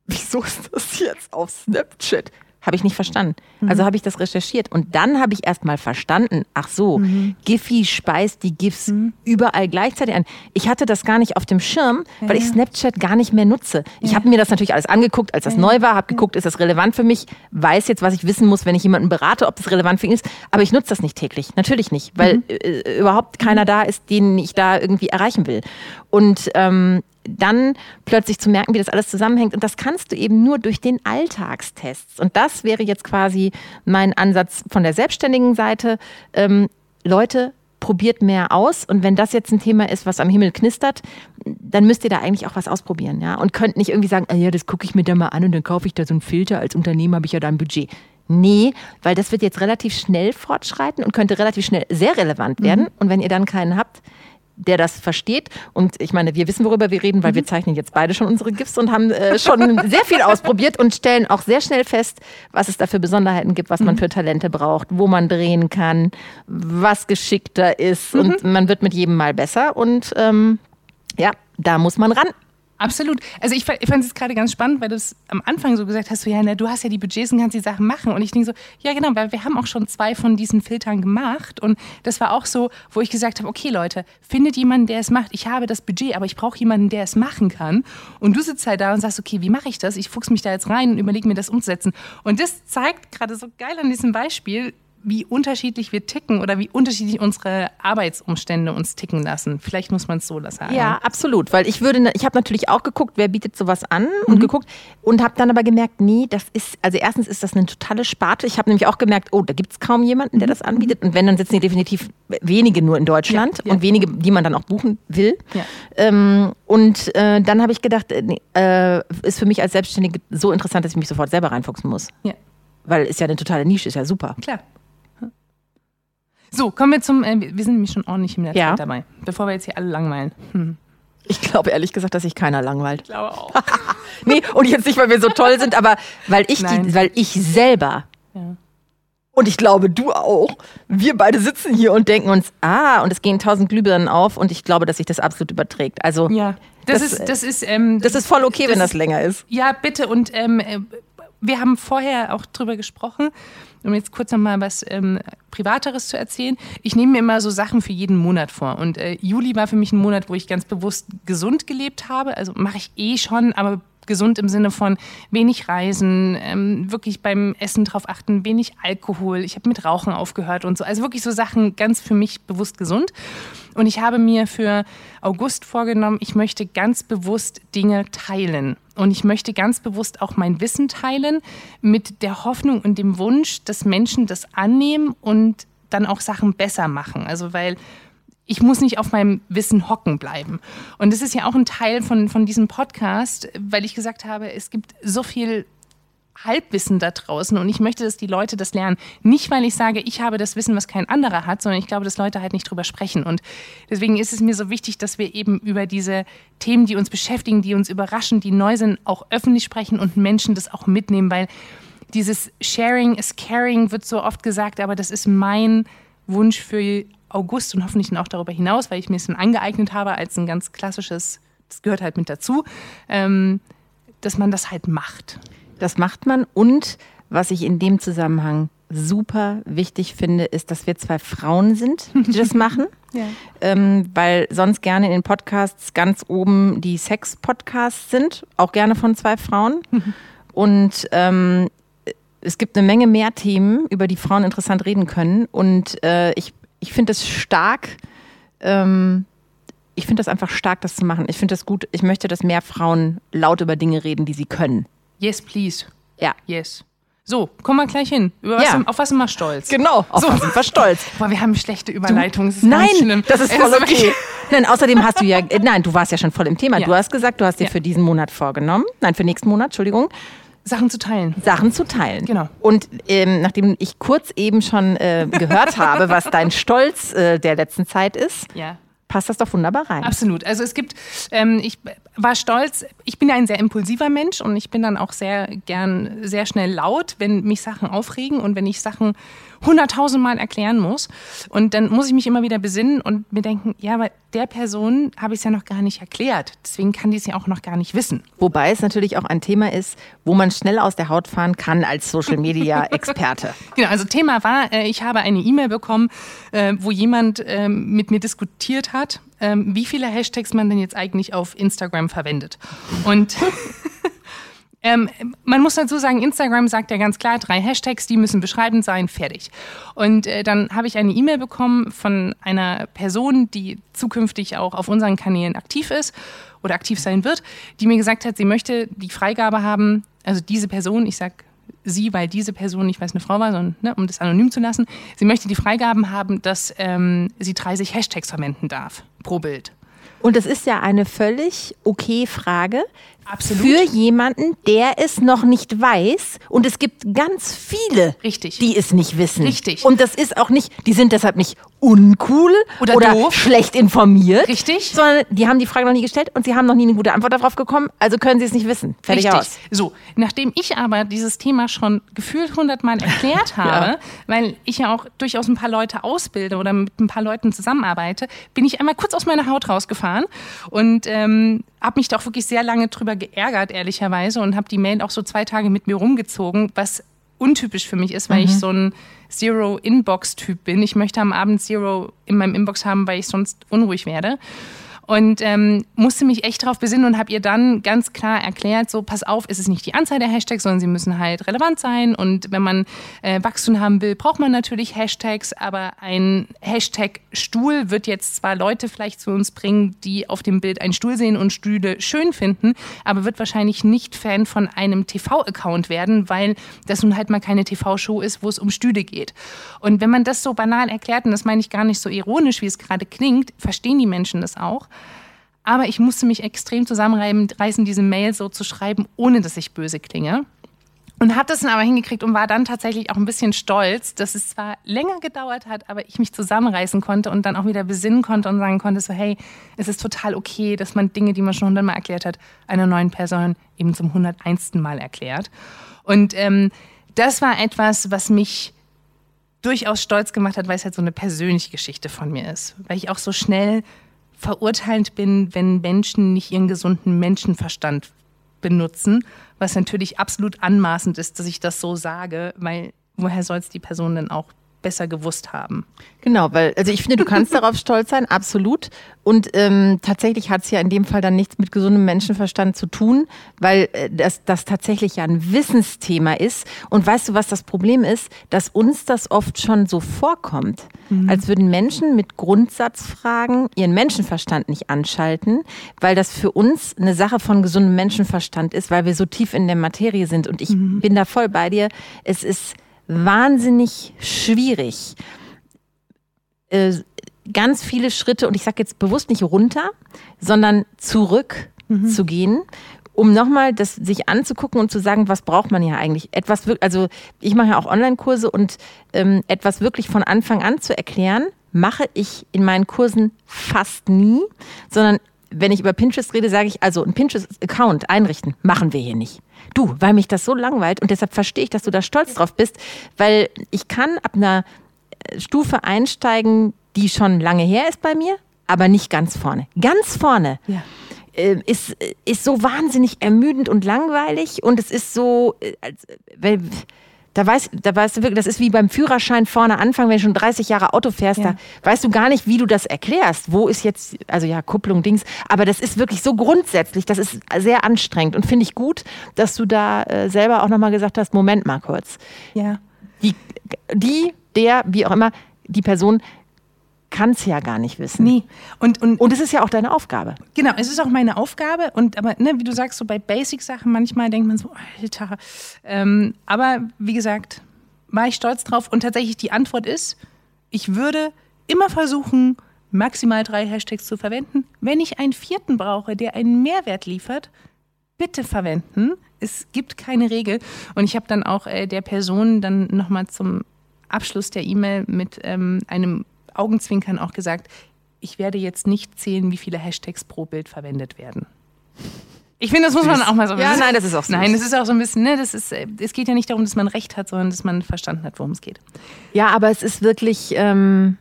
Wieso ist das jetzt auf Snapchat? Habe ich nicht verstanden. Mhm. Also habe ich das recherchiert. Und dann habe ich erst mal verstanden, ach so, mhm. Giphy speist die GIFs mhm. überall gleichzeitig an. Ich hatte das gar nicht auf dem Schirm, ja, weil ich Snapchat gar nicht mehr nutze. Ich habe mir das natürlich alles angeguckt, als das ja. neu war, habe geguckt, ist das relevant für mich, weiß jetzt, was ich wissen muss, wenn ich jemanden berate, ob das relevant für ihn ist. Aber ich nutze das nicht täglich. Natürlich nicht, weil mhm. äh, überhaupt keiner da ist, den ich da irgendwie erreichen will. Und ähm, dann plötzlich zu merken, wie das alles zusammenhängt. Und das kannst du eben nur durch den Alltagstests. Und das wäre jetzt quasi mein Ansatz von der selbstständigen Seite. Ähm, Leute, probiert mehr aus. Und wenn das jetzt ein Thema ist, was am Himmel knistert, dann müsst ihr da eigentlich auch was ausprobieren, ja. Und könnt nicht irgendwie sagen, ah ja, das gucke ich mir da mal an und dann kaufe ich da so einen Filter. Als Unternehmer habe ich ja da ein Budget. Nee, weil das wird jetzt relativ schnell fortschreiten und könnte relativ schnell sehr relevant werden. Mhm. Und wenn ihr dann keinen habt, der das versteht. Und ich meine, wir wissen, worüber wir reden, weil wir zeichnen jetzt beide schon unsere GIFs und haben äh, schon sehr viel ausprobiert und stellen auch sehr schnell fest, was es da für Besonderheiten gibt, was man für Talente braucht, wo man drehen kann, was geschickter ist. Und man wird mit jedem Mal besser. Und ähm, ja, da muss man ran. Absolut. Also ich, ich fand es gerade ganz spannend, weil du es am Anfang so gesagt hast, so, ja, na, du hast ja die Budgets und kannst die Sachen machen. Und ich denke so, ja genau, weil wir haben auch schon zwei von diesen Filtern gemacht. Und das war auch so, wo ich gesagt habe, okay Leute, findet jemanden, der es macht. Ich habe das Budget, aber ich brauche jemanden, der es machen kann. Und du sitzt halt da und sagst, okay, wie mache ich das? Ich fuchs mich da jetzt rein und überlege mir das umzusetzen. Und das zeigt gerade so geil an diesem Beispiel, wie unterschiedlich wir ticken oder wie unterschiedlich unsere Arbeitsumstände uns ticken lassen. Vielleicht muss man es so sagen. Ja, absolut. Weil ich würde, ich habe natürlich auch geguckt, wer bietet sowas an und geguckt und habe dann aber gemerkt, nee, das ist, also erstens ist das eine totale Sparte. Ich habe nämlich auch gemerkt, oh, da gibt es kaum jemanden, der das anbietet. Und wenn, dann sitzen die definitiv wenige nur in Deutschland Ja, ja. und wenige, die man dann auch buchen will. Ja. Ähm, und äh, dann habe ich gedacht, äh, äh, ist für mich als Selbstständige so interessant, dass ich mich sofort selber reinfuchsen muss. Ja. Weil ist ja eine totale Nische, ist ja super. Klar. So, kommen wir zum, äh, wir sind nämlich schon ordentlich im Netz Ja. dabei, bevor wir jetzt hier alle langweilen. Hm. Ich glaube ehrlich gesagt, dass sich keiner langweilt. Ich glaube auch. Nee, und jetzt nicht, weil wir so toll sind, aber weil ich, die, weil ich selber Ja. und ich glaube, du auch, wir beide sitzen hier und denken uns, ah, und es gehen tausend Glühbirnen auf und ich glaube, dass sich das absolut überträgt. Also, Ja, das, Das, ist, das ist, ähm, das ist voll okay, Das wenn das länger ist. Ja, bitte. Und ähm, äh, wir haben vorher auch drüber gesprochen, um jetzt kurz nochmal was ähm, Privateres zu erzählen. Ich nehme mir immer so Sachen für jeden Monat vor. Und äh, Juli war für mich ein Monat, wo ich ganz bewusst gesund gelebt habe. Also mache ich eh schon, aber gesund im Sinne von wenig Reisen, ähm, wirklich beim Essen drauf achten, wenig Alkohol. Ich habe mit Rauchen aufgehört und so. Also wirklich so Sachen ganz für mich bewusst gesund. Und ich habe mir für August vorgenommen, ich möchte ganz bewusst Dinge teilen. Und ich möchte ganz bewusst auch mein Wissen teilen mit der Hoffnung und dem Wunsch, dass Menschen das annehmen und dann auch Sachen besser machen. Also weil ich muss nicht auf meinem Wissen hocken bleiben. Und das ist ja auch ein Teil von, von diesem Podcast, weil ich gesagt habe, es gibt so viel Halbwissen da draußen und ich möchte, dass die Leute das lernen. Nicht, weil ich sage, ich habe das Wissen, was kein anderer hat, sondern ich glaube, dass Leute halt nicht drüber sprechen. Und deswegen ist es mir so wichtig, dass wir eben über diese Themen, die uns beschäftigen, die uns überraschen, die neu sind, auch öffentlich sprechen und Menschen das auch mitnehmen, weil dieses Sharing is Caring wird so oft gesagt, aber das ist mein Wunsch für August und hoffentlich auch darüber hinaus, weil ich mir es dann angeeignet habe als ein ganz klassisches, das gehört halt mit dazu, ähm, dass man das halt macht. Das macht man. Und was ich in dem Zusammenhang super wichtig finde, ist, dass wir zwei Frauen sind, die das machen. Ja. Ähm, weil sonst gerne in den Podcasts ganz oben die Sex-Podcasts sind, auch gerne von zwei Frauen. Und ähm, es gibt eine Menge mehr Themen, über die Frauen interessant reden können. Und äh, ich, ich finde es stark, ähm, ich finde das einfach stark, das zu machen. Ich finde das gut. Ich möchte, dass mehr Frauen laut über Dinge reden, die sie können. Yes, please. Ja. Yes. So, kommen wir gleich hin. Über was, Ja. Auf was sind wir stolz? Genau, auf So. was sind wir stolz. Boah, wir haben schlechte Überleitungen. Das Nein, das ist voll okay. Nein, außerdem hast du ja, äh, nein, du warst ja schon voll im Thema. Ja. Du hast gesagt, du hast dir Ja. für diesen Monat vorgenommen, nein, für nächsten Monat, Entschuldigung, Sachen zu teilen. Sachen zu teilen. Genau. Und ähm, nachdem ich kurz eben schon äh, gehört habe, was dein Stolz äh, der letzten Zeit ist, Ja. Passt das doch wunderbar rein. Absolut. Also es gibt, ähm, ich war stolz, ich bin ja ein sehr impulsiver Mensch und ich bin dann auch sehr gern sehr schnell laut, wenn mich Sachen aufregen und wenn ich Sachen hunderttausendmal erklären muss. Und dann muss ich mich immer wieder besinnen und mir denken, ja, aber der Person habe ich es ja noch gar nicht erklärt. Deswegen kann die es ja auch noch gar nicht wissen. Wobei es natürlich auch ein Thema ist, wo man schnell aus der Haut fahren kann als Social Media Experte. Genau, also Thema war, äh, ich habe eine E-Mail bekommen, äh, wo jemand ähm, mit mir diskutiert hat, ähm, wie viele Hashtags man denn jetzt eigentlich auf Instagram verwendet. Und ähm, man muss dazu sagen, Instagram sagt ja ganz klar, drei Hashtags, die müssen beschreibend sein, fertig. Und äh, dann habe ich eine E-Mail bekommen von einer Person, die zukünftig auch auf unseren Kanälen aktiv ist oder aktiv sein wird, die mir gesagt hat, sie möchte die Freigabe haben, also diese Person, ich sag sie, weil diese Person nicht, weil es eine Frau war, sondern ne, um das anonym zu lassen, sie möchte die Freigaben haben, dass ähm, sie 30 Hashtags verwenden darf pro Bild. Und das ist ja eine völlig okay Frage. Absolut. für jemanden, der es noch nicht weiß. Und es gibt ganz viele, Richtig. die es nicht wissen. Richtig. Und das ist auch nicht, die sind deshalb nicht uncool Oder doof. schlecht informiert. Richtig. Sondern die haben die Frage noch nie gestellt und sie haben noch nie eine gute Antwort darauf bekommen. Also können sie es nicht wissen. Fertig Richtig. aus. So, nachdem ich aber dieses Thema schon gefühlt hundertmal erklärt habe, weil ich ja auch durchaus ein paar Leute ausbilde oder mit ein paar Leuten zusammenarbeite, bin ich einmal kurz aus meiner Haut rausgefahren und ähm, habe mich da auch wirklich sehr lange drüber geärgert, ehrlicherweise, und habe die Mail auch so zwei Tage mit mir rumgezogen, was untypisch für mich ist, weil ich so ein Zero-Inbox-Typ bin. Ich möchte am Abend Zero in meinem Inbox haben, weil ich sonst unruhig werde. Und ähm, musste mich echt darauf besinnen und habe ihr dann ganz klar erklärt, so pass auf, es ist nicht die Anzahl der Hashtags, sondern sie müssen halt relevant sein. Und wenn man äh, Wachstum haben will, braucht man natürlich Hashtags, aber ein Hashtag-Stuhl wird jetzt zwar Leute vielleicht zu uns bringen, die auf dem Bild einen Stuhl sehen und Stühle schön finden, aber wird wahrscheinlich nicht Fan von einem TV-Account werden, weil das nun halt mal keine TV-Show ist, wo es um Stühle geht. Und wenn man das so banal erklärt, und das meine ich gar nicht so ironisch, wie es gerade klingt, verstehen die Menschen das auch. Aber ich musste mich extrem zusammenreißen, diese Mail so zu schreiben, ohne dass ich böse klinge. Und habe das dann aber hingekriegt und war dann tatsächlich auch ein bisschen stolz, dass es zwar länger gedauert hat, aber ich mich zusammenreißen konnte und dann auch wieder besinnen konnte und sagen konnte, so hey, es ist total okay, dass man Dinge, die man schon hundertmal erklärt hat, einer neuen Person eben zum 101. Mal erklärt. Und ähm, das war etwas, was mich durchaus stolz gemacht hat, weil es halt so eine persönliche Geschichte von mir ist. Weil ich auch so schnell verurteilend bin, wenn Menschen nicht ihren gesunden Menschenverstand benutzen, was natürlich absolut anmaßend ist, dass ich das so sage, weil woher soll es die Person denn auch besser gewusst haben? Genau, weil, also ich finde, du kannst darauf stolz sein, absolut. Und ähm, tatsächlich hat es ja in dem Fall dann nichts mit gesundem Menschenverstand zu tun, weil äh, das, das tatsächlich ja ein Wissensthema ist. Und weißt du, was das Problem ist? Dass uns das oft schon so vorkommt, als würden Menschen mit Grundsatzfragen ihren Menschenverstand nicht anschalten, weil das für uns eine Sache von gesundem Menschenverstand ist, weil wir so tief in der Materie sind. Und ich bin da voll bei dir. Es ist wahnsinnig schwierig, äh, ganz viele Schritte, und ich sage jetzt bewusst nicht runter, sondern zurück zu gehen, um nochmal das sich anzugucken und zu sagen, was braucht man ja eigentlich? Etwas, also ich mache ja auch Online-Kurse und ähm, etwas wirklich von Anfang an zu erklären, mache ich in meinen Kursen fast nie, sondern wenn ich über Pinterest rede, sage ich, also ein Pinterest-Account einrichten, machen wir hier nicht. Du, weil mich das so langweilt und deshalb verstehe ich, dass du da stolz drauf bist, weil ich kann ab einer äh, Stufe einsteigen, die schon lange her ist bei mir, aber nicht ganz vorne. Ganz vorne Ja. äh, ist, ist so wahnsinnig ermüdend und langweilig und es ist so, äh, als, äh, weil, da weißt, da weißt du wirklich, das ist wie beim Führerschein vorne anfangen, wenn du schon 30 Jahre Auto fährst, Ja. da weißt du gar nicht, wie du das erklärst. Wo ist jetzt, also ja, Kupplung, Dings, aber das ist wirklich so grundsätzlich, das ist sehr anstrengend und finde ich gut, dass du da äh, selber auch nochmal gesagt hast, Moment mal kurz. Ja. Die, die, der, wie auch immer, die Person kann es ja gar nicht wissen. Nee. Und, und, Und es ist ja auch deine Aufgabe. Genau, es ist auch meine Aufgabe und aber ne, wie du sagst, so bei Basic-Sachen manchmal denkt man so, Alter. Ähm, aber wie gesagt, war ich stolz drauf und tatsächlich die Antwort ist, ich würde immer versuchen, maximal drei Hashtags zu verwenden. Wenn ich einen vierten brauche, der einen Mehrwert liefert, bitte verwenden. Es gibt keine Regel. Und ich habe dann auch äh, der Person dann nochmal zum Abschluss der E-Mail mit ähm, einem Augenzwinkern auch gesagt, ich werde jetzt nicht zählen, wie viele Hashtags pro Bild verwendet werden. Ich finde, das muss man auch mal so ein Ja, bisschen- nein, das ist auch süß. Nein, das ist auch so ein bisschen, ne, das ist, äh, es geht ja nicht darum, dass man Recht hat, sondern dass man verstanden hat, worum es geht. Ja, aber es ist wirklich, ähm,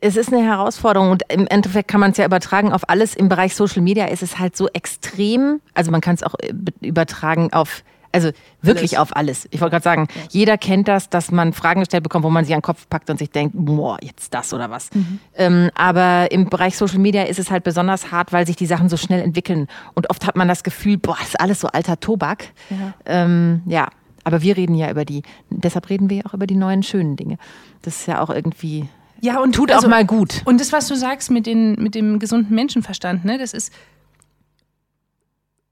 es ist eine Herausforderung und im Endeffekt kann man es ja übertragen auf alles. Im Bereich Social Media ist es halt so extrem, also man kann es auch äh, be- übertragen auf, also wirklich Alles. auf alles. Ich wollte gerade sagen, jeder kennt das, dass man Fragen gestellt bekommt, wo man sich an den Kopf packt und sich denkt, boah, jetzt das oder was. Ähm, aber im Bereich Social Media ist es halt besonders hart, weil sich die Sachen so schnell entwickeln. Und oft hat man das Gefühl, boah, ist alles so alter Tobak. Ja. Ähm, ja, aber wir reden ja über die, deshalb reden wir ja auch über die neuen schönen Dinge. Das ist ja auch irgendwie, Ja, und tut auch mal gut. Und das, was du sagst mit, den, mit dem gesunden Menschenverstand, ne, das ist.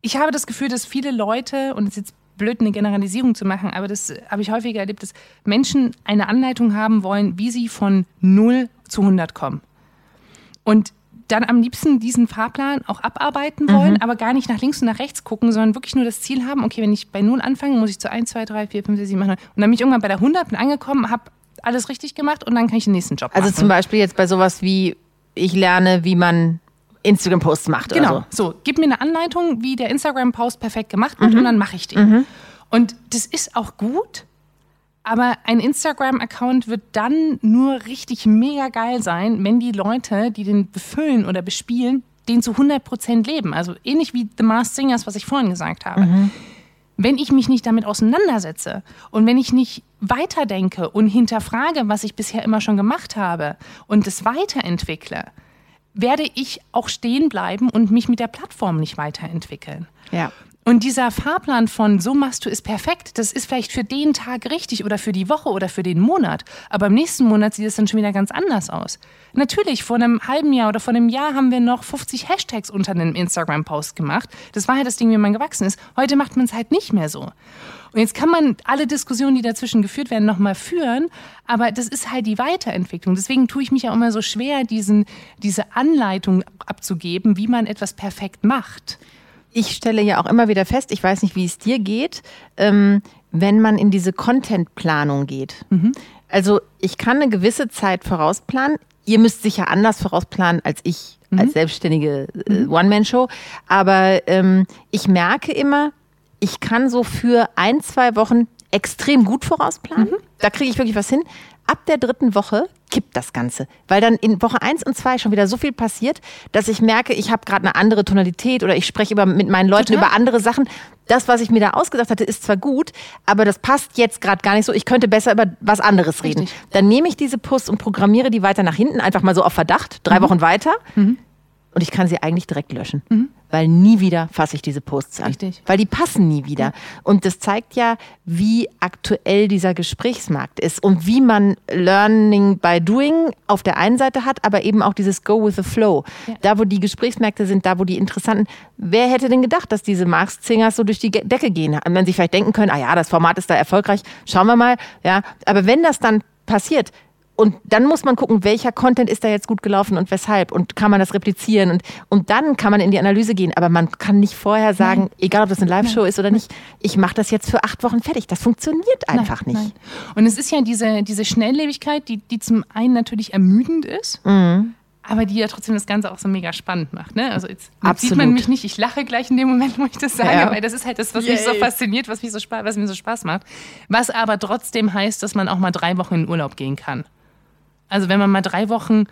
Ich habe das Gefühl, dass viele Leute, und jetzt blöd, eine Generalisierung zu machen, aber das habe ich häufiger erlebt, dass Menschen eine Anleitung haben wollen, wie sie von 0 zu 100 kommen. Und dann am liebsten diesen Fahrplan auch abarbeiten wollen, mhm. aber gar nicht nach links und nach rechts gucken, sondern wirklich nur das Ziel haben, okay, wenn ich bei 0 anfange, muss ich zu 1, 2, 3, 4, 5, 6, 7, 8, 9. Und dann bin ich irgendwann bei der 100 bin angekommen, habe alles richtig gemacht und dann kann ich den nächsten Job also machen. Also zum Beispiel jetzt bei sowas wie, ich lerne, wie man Instagram-Posts macht. Genau, so. so. Gib mir eine Anleitung, wie der Instagram-Post perfekt gemacht wird mhm. und dann mache ich den. Mhm. Und das ist auch gut, aber ein Instagram-Account wird dann nur richtig mega geil sein, wenn die Leute, die den befüllen oder bespielen, den zu 100% leben. Also ähnlich wie The Masked Singers, was ich vorhin gesagt habe. Mhm. Wenn ich mich nicht damit auseinandersetze und wenn ich nicht weiterdenke und hinterfrage, was ich bisher immer schon gemacht habe und es weiterentwickle, werde ich auch stehen bleiben und mich mit der Plattform nicht weiterentwickeln. Ja. Und dieser Fahrplan von so machst du es perfekt, das ist vielleicht für den Tag richtig oder für die Woche oder für den Monat. Aber im nächsten Monat sieht es dann schon wieder ganz anders aus. Natürlich, vor einem halben Jahr oder vor einem Jahr haben wir noch 50 Hashtags unter einem Instagram-Post gemacht. Das war ja das Ding, wie man gewachsen ist. Heute macht man es halt nicht mehr so. Und jetzt kann man alle Diskussionen, die dazwischen geführt werden, nochmal führen, aber das ist halt die Weiterentwicklung. Deswegen tue ich mich auch immer so schwer, diesen, diese Anleitung abzugeben, wie man etwas perfekt macht ich stelle ja auch immer wieder fest, ich weiß nicht, wie es dir geht, ähm, wenn man in diese Contentplanung geht. Mhm. Also ich kann eine gewisse Zeit vorausplanen. Ihr müsst sicher anders vorausplanen als ich mhm. als selbstständige äh, mhm. One-Man-Show. Aber ähm, ich merke immer, ich kann so für ein, zwei Wochen extrem gut vorausplanen. Mhm. Da kriege ich wirklich was hin ab der dritten Woche kippt das Ganze. Weil dann in Woche 1 und 2 schon wieder so viel passiert, dass ich merke, ich habe gerade eine andere Tonalität oder ich spreche über, mit meinen Leuten Total. über andere Sachen. Das, was ich mir da ausgedacht hatte, ist zwar gut, aber das passt jetzt gerade gar nicht so. Ich könnte besser über was anderes reden. Richtig. Dann nehme ich diese Posts und programmiere die weiter nach hinten, einfach mal so auf Verdacht, drei mhm. Wochen weiter. Mhm und ich kann sie eigentlich direkt löschen. Mhm. Weil nie wieder fasse ich diese Posts an. Richtig. Weil die passen nie wieder. Und das zeigt ja, wie aktuell dieser Gesprächsmarkt ist und wie man Learning by Doing auf der einen Seite hat, aber eben auch dieses Go with the Flow. Ja. Da, wo die Gesprächsmärkte sind, da, wo die interessanten. Wer hätte denn gedacht, dass diese Marx-Zingers so durch die Decke gehen? Wenn sie vielleicht denken können, ah ja, das Format ist da erfolgreich, schauen wir mal. Ja, aber wenn das dann passiert, und dann muss man gucken, welcher Content ist da jetzt gut gelaufen und weshalb und kann man das replizieren und, und dann kann man in die Analyse gehen. Aber man kann nicht vorher sagen, nein. egal ob das eine Live-Show ist oder nicht, ich mache das jetzt für acht Wochen fertig. Das funktioniert einfach nein, nicht. Nein. Und es ist ja diese, diese Schnelllebigkeit, die, die zum einen natürlich ermüdend ist. Mhm. Aber die ja trotzdem das Ganze auch so mega spannend macht. Ne? Also jetzt, sieht man mich nicht, ich lache gleich in dem Moment, wo ich das sage, ja. weil das ist halt das, was Yay. mich so fasziniert, was, mich so, was mir so Spaß macht. Was aber trotzdem heißt, dass man auch mal drei Wochen in Urlaub gehen kann. Also wenn man mal drei Wochen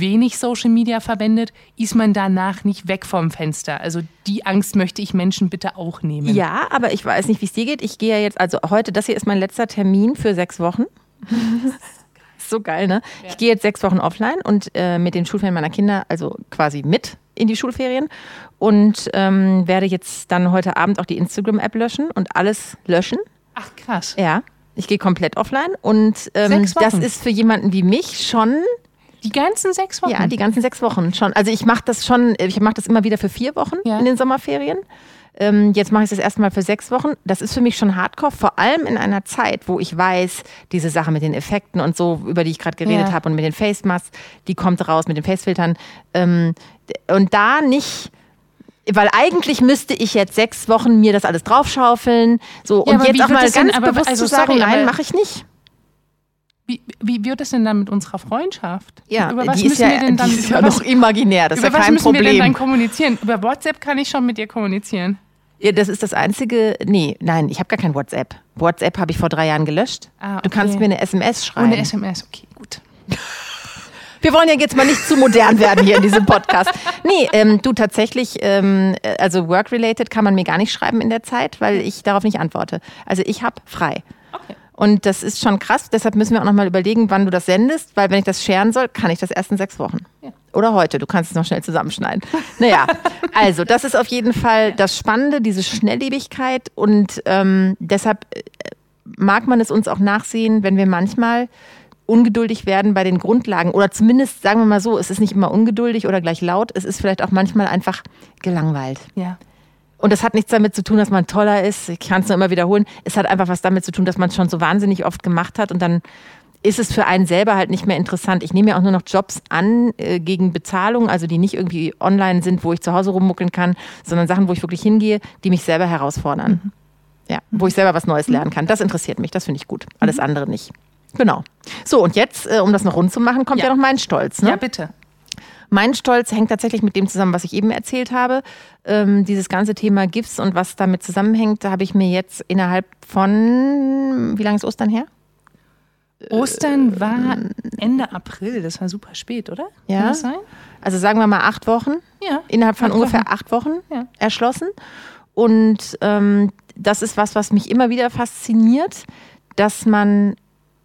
wenig Social Media verwendet, ist man danach nicht weg vom Fenster. Also die Angst möchte ich Menschen bitte auch nehmen. Ja, aber ich weiß nicht, wie es dir geht. Ich gehe ja jetzt, also heute, das hier ist mein letzter Termin für sechs Wochen. so geil, ne? Ja. Ich gehe jetzt sechs Wochen offline und äh, mit den Schulferien meiner Kinder, also quasi mit in die Schulferien und ähm, werde jetzt dann heute Abend auch die Instagram-App löschen und alles löschen. Ach krass. Ja. Ich gehe komplett offline und ähm, das ist für jemanden wie mich schon die ganzen sechs Wochen? Ja, die ganzen sechs Wochen schon. Also ich mache das schon, ich mache das immer wieder für vier Wochen ja. in den Sommerferien. Ähm, jetzt mache ich das erstmal für sechs Wochen. Das ist für mich schon Hardcore, vor allem in einer Zeit, wo ich weiß, diese Sache mit den Effekten und so, über die ich gerade geredet ja. habe und mit den Face Masks, die kommt raus mit den Facefiltern. Ähm, und da nicht weil eigentlich müsste ich jetzt sechs Wochen mir das alles draufschaufeln. So, ja, und jetzt auch mal ganz denn, bewusst also, zu sagen, sorry, nein, mache ich nicht. Wie, wie wird es denn dann mit unserer Freundschaft? Ja, über was die ist ja, wir denn dann, die ist ja noch imaginär, das ist ja kein Problem. Über was müssen wir denn dann kommunizieren? Über WhatsApp kann ich schon mit dir kommunizieren. Ja, das ist das einzige. Nee, nein, ich habe gar kein WhatsApp. WhatsApp habe ich vor drei Jahren gelöscht. Ah, okay. Du kannst mir eine SMS schreiben. Ohne SMS, okay, gut. Wir wollen ja jetzt mal nicht zu modern werden hier in diesem Podcast. Nee, ähm, du tatsächlich, ähm, also work-related kann man mir gar nicht schreiben in der Zeit, weil ich darauf nicht antworte. Also ich habe frei. Okay. Und das ist schon krass, deshalb müssen wir auch nochmal überlegen, wann du das sendest, weil wenn ich das scheren soll, kann ich das erst in sechs Wochen. Ja. Oder heute, du kannst es noch schnell zusammenschneiden. Naja, also das ist auf jeden Fall das Spannende, diese Schnelllebigkeit und ähm, deshalb äh, mag man es uns auch nachsehen, wenn wir manchmal ungeduldig werden bei den Grundlagen oder zumindest sagen wir mal so, es ist nicht immer ungeduldig oder gleich laut, es ist vielleicht auch manchmal einfach gelangweilt. Ja. Und das hat nichts damit zu tun, dass man toller ist. Ich kann es nur immer wiederholen. Es hat einfach was damit zu tun, dass man es schon so wahnsinnig oft gemacht hat und dann ist es für einen selber halt nicht mehr interessant. Ich nehme ja auch nur noch Jobs an äh, gegen Bezahlung, also die nicht irgendwie online sind, wo ich zu Hause rummuckeln kann, sondern Sachen, wo ich wirklich hingehe, die mich selber herausfordern. Mhm. Ja, wo ich selber was Neues lernen kann. Das interessiert mich, das finde ich gut. Alles mhm. andere nicht. Genau. So, und jetzt, äh, um das noch rund zu machen, kommt ja, ja noch mein Stolz. Ne? Ja, bitte. Mein Stolz hängt tatsächlich mit dem zusammen, was ich eben erzählt habe. Ähm, dieses ganze Thema Gifts und was damit zusammenhängt, da habe ich mir jetzt innerhalb von, wie lange ist Ostern her? Ostern war Ende April, das war super spät, oder? Ja. Kann das sein? Also sagen wir mal acht Wochen. Ja. Innerhalb von acht ungefähr Wochen. acht Wochen ja. erschlossen. Und ähm, das ist was, was mich immer wieder fasziniert, dass man,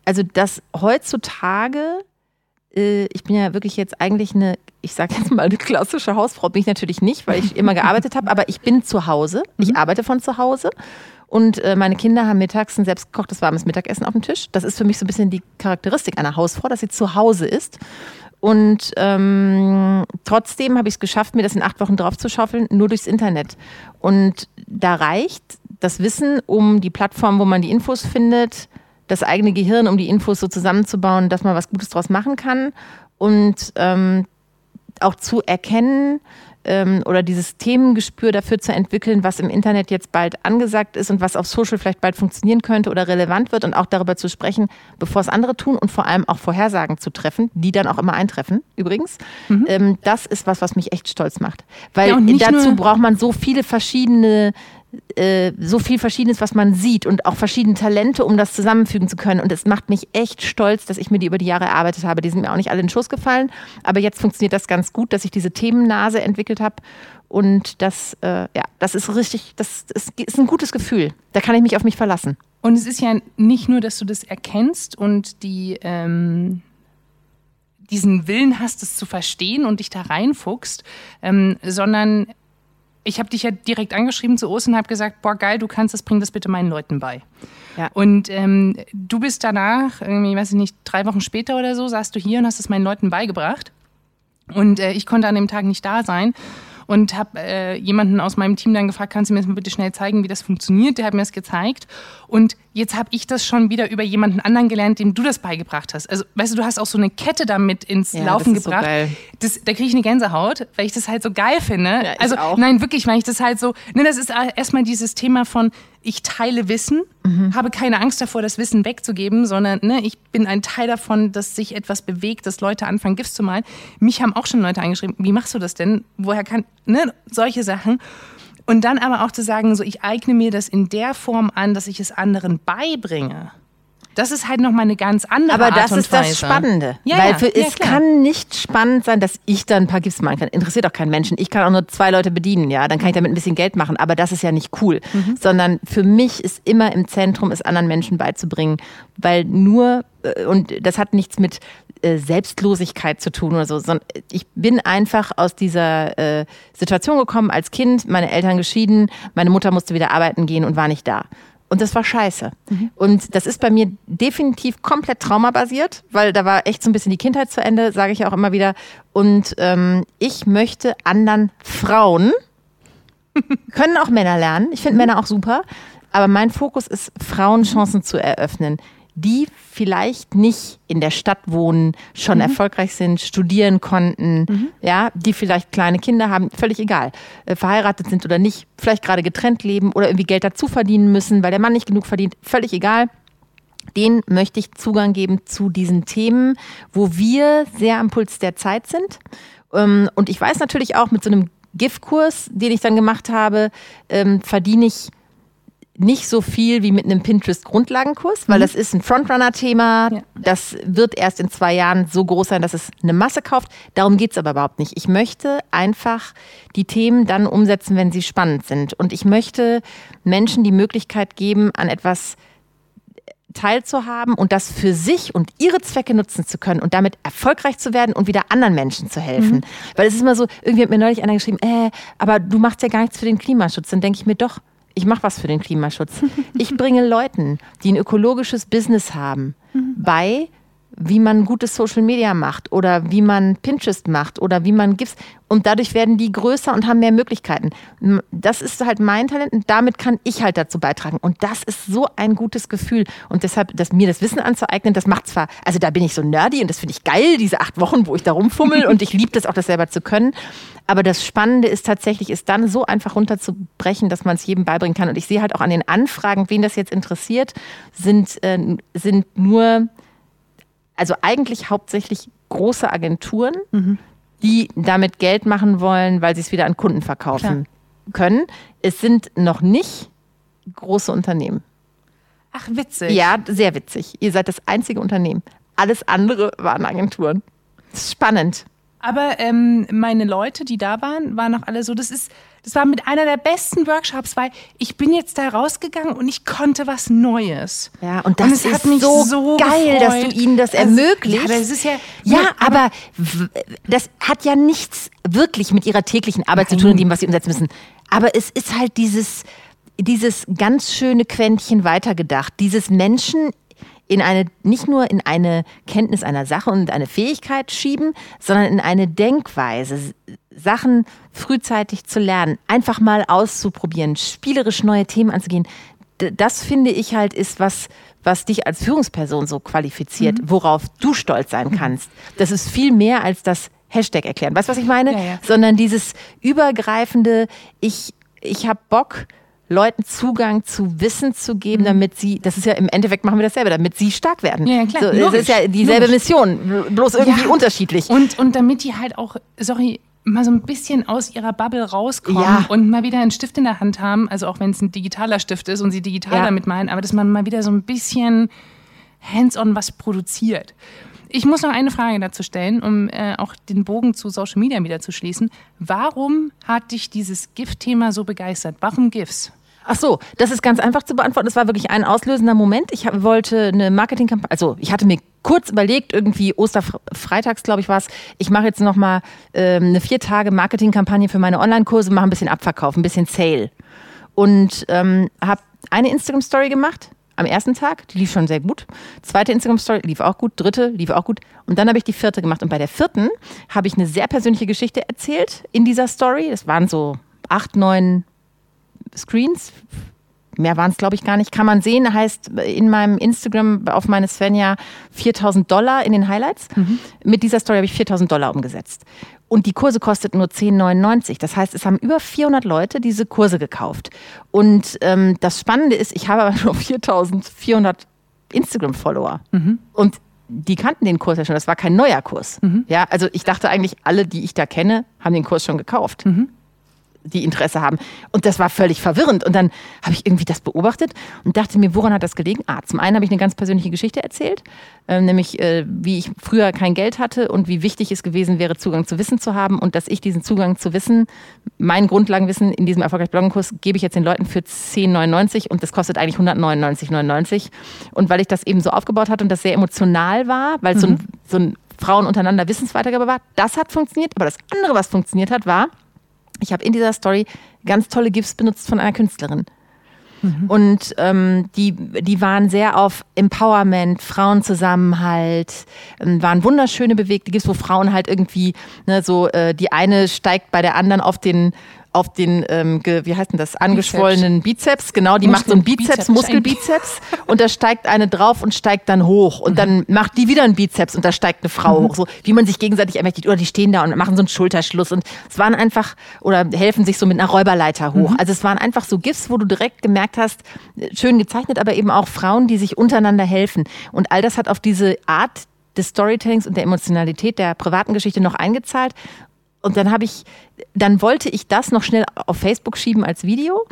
also dass heutzutage, äh, ich bin ja wirklich jetzt eigentlich eine, ich sage jetzt mal eine klassische Hausfrau, bin ich natürlich nicht, weil ich immer gearbeitet habe, aber ich bin zu Hause, ich mhm. arbeite von zu Hause und äh, meine Kinder haben mittags ein selbstgekochtes warmes Mittagessen auf dem Tisch. Das ist für mich so ein bisschen die Charakteristik einer Hausfrau, dass sie zu Hause ist. Und ähm, trotzdem habe ich es geschafft, mir das in acht Wochen draufzuschaufeln, nur durchs Internet. Und da reicht das Wissen um die Plattform, wo man die Infos findet, das eigene Gehirn, um die Infos so zusammenzubauen, dass man was Gutes draus machen kann. Und ähm, auch zu erkennen, ähm, oder dieses Themengespür dafür zu entwickeln, was im Internet jetzt bald angesagt ist und was auf Social vielleicht bald funktionieren könnte oder relevant wird und auch darüber zu sprechen, bevor es andere tun und vor allem auch Vorhersagen zu treffen, die dann auch immer eintreffen, übrigens. Mhm. Ähm, das ist was, was mich echt stolz macht. Weil ja, dazu braucht man so viele verschiedene äh, so viel Verschiedenes, was man sieht und auch verschiedene Talente, um das zusammenfügen zu können. Und es macht mich echt stolz, dass ich mir die über die Jahre erarbeitet habe. Die sind mir auch nicht alle in den Schuss gefallen, aber jetzt funktioniert das ganz gut, dass ich diese Themennase entwickelt habe. Und das, äh, ja, das ist richtig, das, das ist ein gutes Gefühl. Da kann ich mich auf mich verlassen. Und es ist ja nicht nur, dass du das erkennst und die ähm, diesen Willen hast, es zu verstehen und dich da reinfuchst, ähm, sondern ich habe dich ja direkt angeschrieben zu Ostern und habe gesagt, boah geil, du kannst das, bring das bitte meinen Leuten bei. Ja. Und ähm, du bist danach, irgendwie, weiß ich nicht, drei Wochen später oder so, saßt du hier und hast es meinen Leuten beigebracht. Und äh, ich konnte an dem Tag nicht da sein und habe äh, jemanden aus meinem Team dann gefragt, kannst du mir das mal bitte schnell zeigen, wie das funktioniert? Der hat mir das gezeigt und jetzt habe ich das schon wieder über jemanden anderen gelernt, dem du das beigebracht hast. Also weißt du, du hast auch so eine Kette damit ins ja, Laufen das gebracht. So geil. Das, da kriege ich eine Gänsehaut, weil ich das halt so geil finde. Ja, also auch. nein, wirklich, weil ich das halt so, ne, das ist erstmal dieses Thema von ich teile Wissen, mhm. habe keine Angst davor, das Wissen wegzugeben, sondern ne, ich bin ein Teil davon, dass sich etwas bewegt, dass Leute anfangen, Gift zu malen. Mich haben auch schon Leute angeschrieben, wie machst du das denn? Woher kann, ne, solche Sachen. Und dann aber auch zu sagen, so ich eigne mir das in der Form an, dass ich es anderen beibringe. Das ist halt nochmal eine ganz andere Aber Art das ist das Spannende. Ja, weil für, ja, es klar. kann nicht spannend sein, dass ich dann ein paar Gifts machen kann. Interessiert auch keinen Menschen. Ich kann auch nur zwei Leute bedienen, ja. Dann kann ich damit ein bisschen Geld machen. Aber das ist ja nicht cool. Mhm. Sondern für mich ist immer im Zentrum, es anderen Menschen beizubringen. Weil nur, äh, und das hat nichts mit äh, Selbstlosigkeit zu tun oder so, sondern ich bin einfach aus dieser äh, Situation gekommen als Kind, meine Eltern geschieden, meine Mutter musste wieder arbeiten gehen und war nicht da. Und das war scheiße. Mhm. Und das ist bei mir definitiv komplett traumabasiert, weil da war echt so ein bisschen die Kindheit zu Ende, sage ich auch immer wieder. Und ähm, ich möchte anderen Frauen, können auch Männer lernen, ich finde mhm. Männer auch super, aber mein Fokus ist, Frauen Chancen zu eröffnen die vielleicht nicht in der Stadt wohnen, schon mhm. erfolgreich sind, studieren konnten, mhm. ja, die vielleicht kleine Kinder haben, völlig egal, äh, verheiratet sind oder nicht, vielleicht gerade getrennt leben oder irgendwie Geld dazu verdienen müssen, weil der Mann nicht genug verdient, völlig egal. Den möchte ich Zugang geben zu diesen Themen, wo wir sehr am Puls der Zeit sind. Ähm, und ich weiß natürlich auch, mit so einem GIF-Kurs, den ich dann gemacht habe, ähm, verdiene ich nicht so viel wie mit einem Pinterest-Grundlagenkurs, weil mhm. das ist ein Frontrunner-Thema. Ja. Das wird erst in zwei Jahren so groß sein, dass es eine Masse kauft. Darum geht es aber überhaupt nicht. Ich möchte einfach die Themen dann umsetzen, wenn sie spannend sind. Und ich möchte Menschen die Möglichkeit geben, an etwas teilzuhaben und das für sich und ihre Zwecke nutzen zu können und damit erfolgreich zu werden und wieder anderen Menschen zu helfen. Mhm. Weil es ist immer so, irgendwie hat mir neulich einer geschrieben, äh, aber du machst ja gar nichts für den Klimaschutz. Dann denke ich mir doch, ich mache was für den Klimaschutz. Ich bringe Leuten, die ein ökologisches Business haben, mhm. bei, wie man gutes Social Media macht oder wie man Pinterest macht oder wie man GIFs. Und dadurch werden die größer und haben mehr Möglichkeiten. Das ist halt mein Talent und damit kann ich halt dazu beitragen. Und das ist so ein gutes Gefühl. Und deshalb, dass mir das Wissen anzueignen, das macht zwar, also da bin ich so nerdy und das finde ich geil, diese acht Wochen, wo ich da rumfummel und ich liebe das auch, das selber zu können. Aber das Spannende ist tatsächlich, ist dann so einfach runterzubrechen, dass man es jedem beibringen kann. Und ich sehe halt auch an den Anfragen, wen das jetzt interessiert, sind, äh, sind nur also eigentlich hauptsächlich große Agenturen, mhm. die damit Geld machen wollen, weil sie es wieder an Kunden verkaufen Klar. können. Es sind noch nicht große Unternehmen. Ach, witzig. Ja, sehr witzig. Ihr seid das einzige Unternehmen. Alles andere waren Agenturen. Das ist spannend. Aber ähm, meine Leute, die da waren, waren auch alle so, das ist, das war mit einer der besten Workshops, weil ich bin jetzt da rausgegangen und ich konnte was Neues. Ja, und das und ist hat mich so, so geil, gefreut. dass du ihnen das also, ermöglicht. Ja, das ist ja, ja, aber, aber das hat ja nichts wirklich mit ihrer täglichen Arbeit Nein. zu tun, dem, was sie umsetzen müssen. Aber es ist halt dieses, dieses ganz schöne Quäntchen weitergedacht, dieses Menschen in eine, nicht nur in eine Kenntnis einer Sache und eine Fähigkeit schieben, sondern in eine Denkweise, Sachen frühzeitig zu lernen, einfach mal auszuprobieren, spielerisch neue Themen anzugehen. Das finde ich halt ist was, was dich als Führungsperson so qualifiziert, mhm. worauf du stolz sein kannst. Das ist viel mehr als das Hashtag erklären. Weißt du, was ich meine? Ja, ja. Sondern dieses übergreifende, ich, ich habe Bock, Leuten Zugang zu Wissen zu geben, mhm. damit sie, das ist ja im Endeffekt machen wir dasselbe, damit sie stark werden. Ja, klar. So, das ist ja dieselbe logisch. Mission, bloß irgendwie ja. unterschiedlich. Und, und damit die halt auch, sorry, mal so ein bisschen aus ihrer Bubble rauskommen ja. und mal wieder einen Stift in der Hand haben, also auch wenn es ein digitaler Stift ist und sie digital ja. damit meinen, aber dass man mal wieder so ein bisschen hands-on was produziert. Ich muss noch eine Frage dazu stellen, um äh, auch den Bogen zu Social Media wieder zu schließen. Warum hat dich dieses GIF-Thema so begeistert? Warum GIFs? Ach so, das ist ganz einfach zu beantworten. Das war wirklich ein auslösender Moment. Ich wollte eine Marketingkampagne, also ich hatte mir kurz überlegt, irgendwie Osterfreitags, glaube ich, war es, ich mache jetzt nochmal ähm, eine vier Tage Marketingkampagne für meine Online-Kurse, mache ein bisschen Abverkauf, ein bisschen Sale. Und ähm, habe eine Instagram-Story gemacht am ersten Tag, die lief schon sehr gut. Zweite Instagram-Story lief auch gut, dritte lief auch gut. Und dann habe ich die vierte gemacht. Und bei der vierten habe ich eine sehr persönliche Geschichte erzählt in dieser Story. Das waren so acht, neun Screens. Mehr waren es, glaube ich, gar nicht. Kann man sehen, heißt in meinem Instagram auf meine Svenja 4000 Dollar in den Highlights. Mhm. Mit dieser Story habe ich 4000 Dollar umgesetzt. Und die Kurse kostet nur 10,99. Das heißt, es haben über 400 Leute diese Kurse gekauft. Und ähm, das Spannende ist, ich habe aber nur 4400 Instagram-Follower. Mhm. Und die kannten den Kurs ja schon. Das war kein neuer Kurs. Mhm. Ja, also ich dachte eigentlich, alle, die ich da kenne, haben den Kurs schon gekauft. Mhm die Interesse haben. Und das war völlig verwirrend. Und dann habe ich irgendwie das beobachtet und dachte mir, woran hat das gelegen? Ah, zum einen habe ich eine ganz persönliche Geschichte erzählt, äh, nämlich äh, wie ich früher kein Geld hatte und wie wichtig es gewesen wäre, Zugang zu Wissen zu haben und dass ich diesen Zugang zu Wissen, mein Grundlagenwissen in diesem erfolgreichen Bloggenkurs, gebe ich jetzt den Leuten für 10,99 und das kostet eigentlich 199,99. Und weil ich das eben so aufgebaut hatte und das sehr emotional war, weil es mhm. so, ein, so ein Frauen untereinander Wissensweitergabe war, das hat funktioniert. Aber das andere, was funktioniert hat, war, ich habe in dieser Story ganz tolle GIFs benutzt von einer Künstlerin. Mhm. Und ähm, die, die waren sehr auf Empowerment, Frauenzusammenhalt, ähm, waren wunderschöne bewegte GIFs, wo Frauen halt irgendwie, ne, so äh, die eine steigt bei der anderen auf den auf den, ähm, wie heißt denn das, angeschwollenen Bizeps, Bizeps. Genau, die Muskel, macht so einen Bizeps, Bizeps Muskelbizeps. und da steigt eine drauf und steigt dann hoch. Und mhm. dann macht die wieder einen Bizeps und da steigt eine Frau mhm. hoch, so wie man sich gegenseitig ermächtigt. Oder die stehen da und machen so einen Schulterschluss. Und es waren einfach, oder helfen sich so mit einer Räuberleiter hoch. Mhm. Also es waren einfach so GIFs, wo du direkt gemerkt hast, schön gezeichnet, aber eben auch Frauen, die sich untereinander helfen. Und all das hat auf diese Art des Storytellings und der Emotionalität der privaten Geschichte noch eingezahlt und dann habe ich, dann wollte ich das noch schnell auf Facebook schieben als Video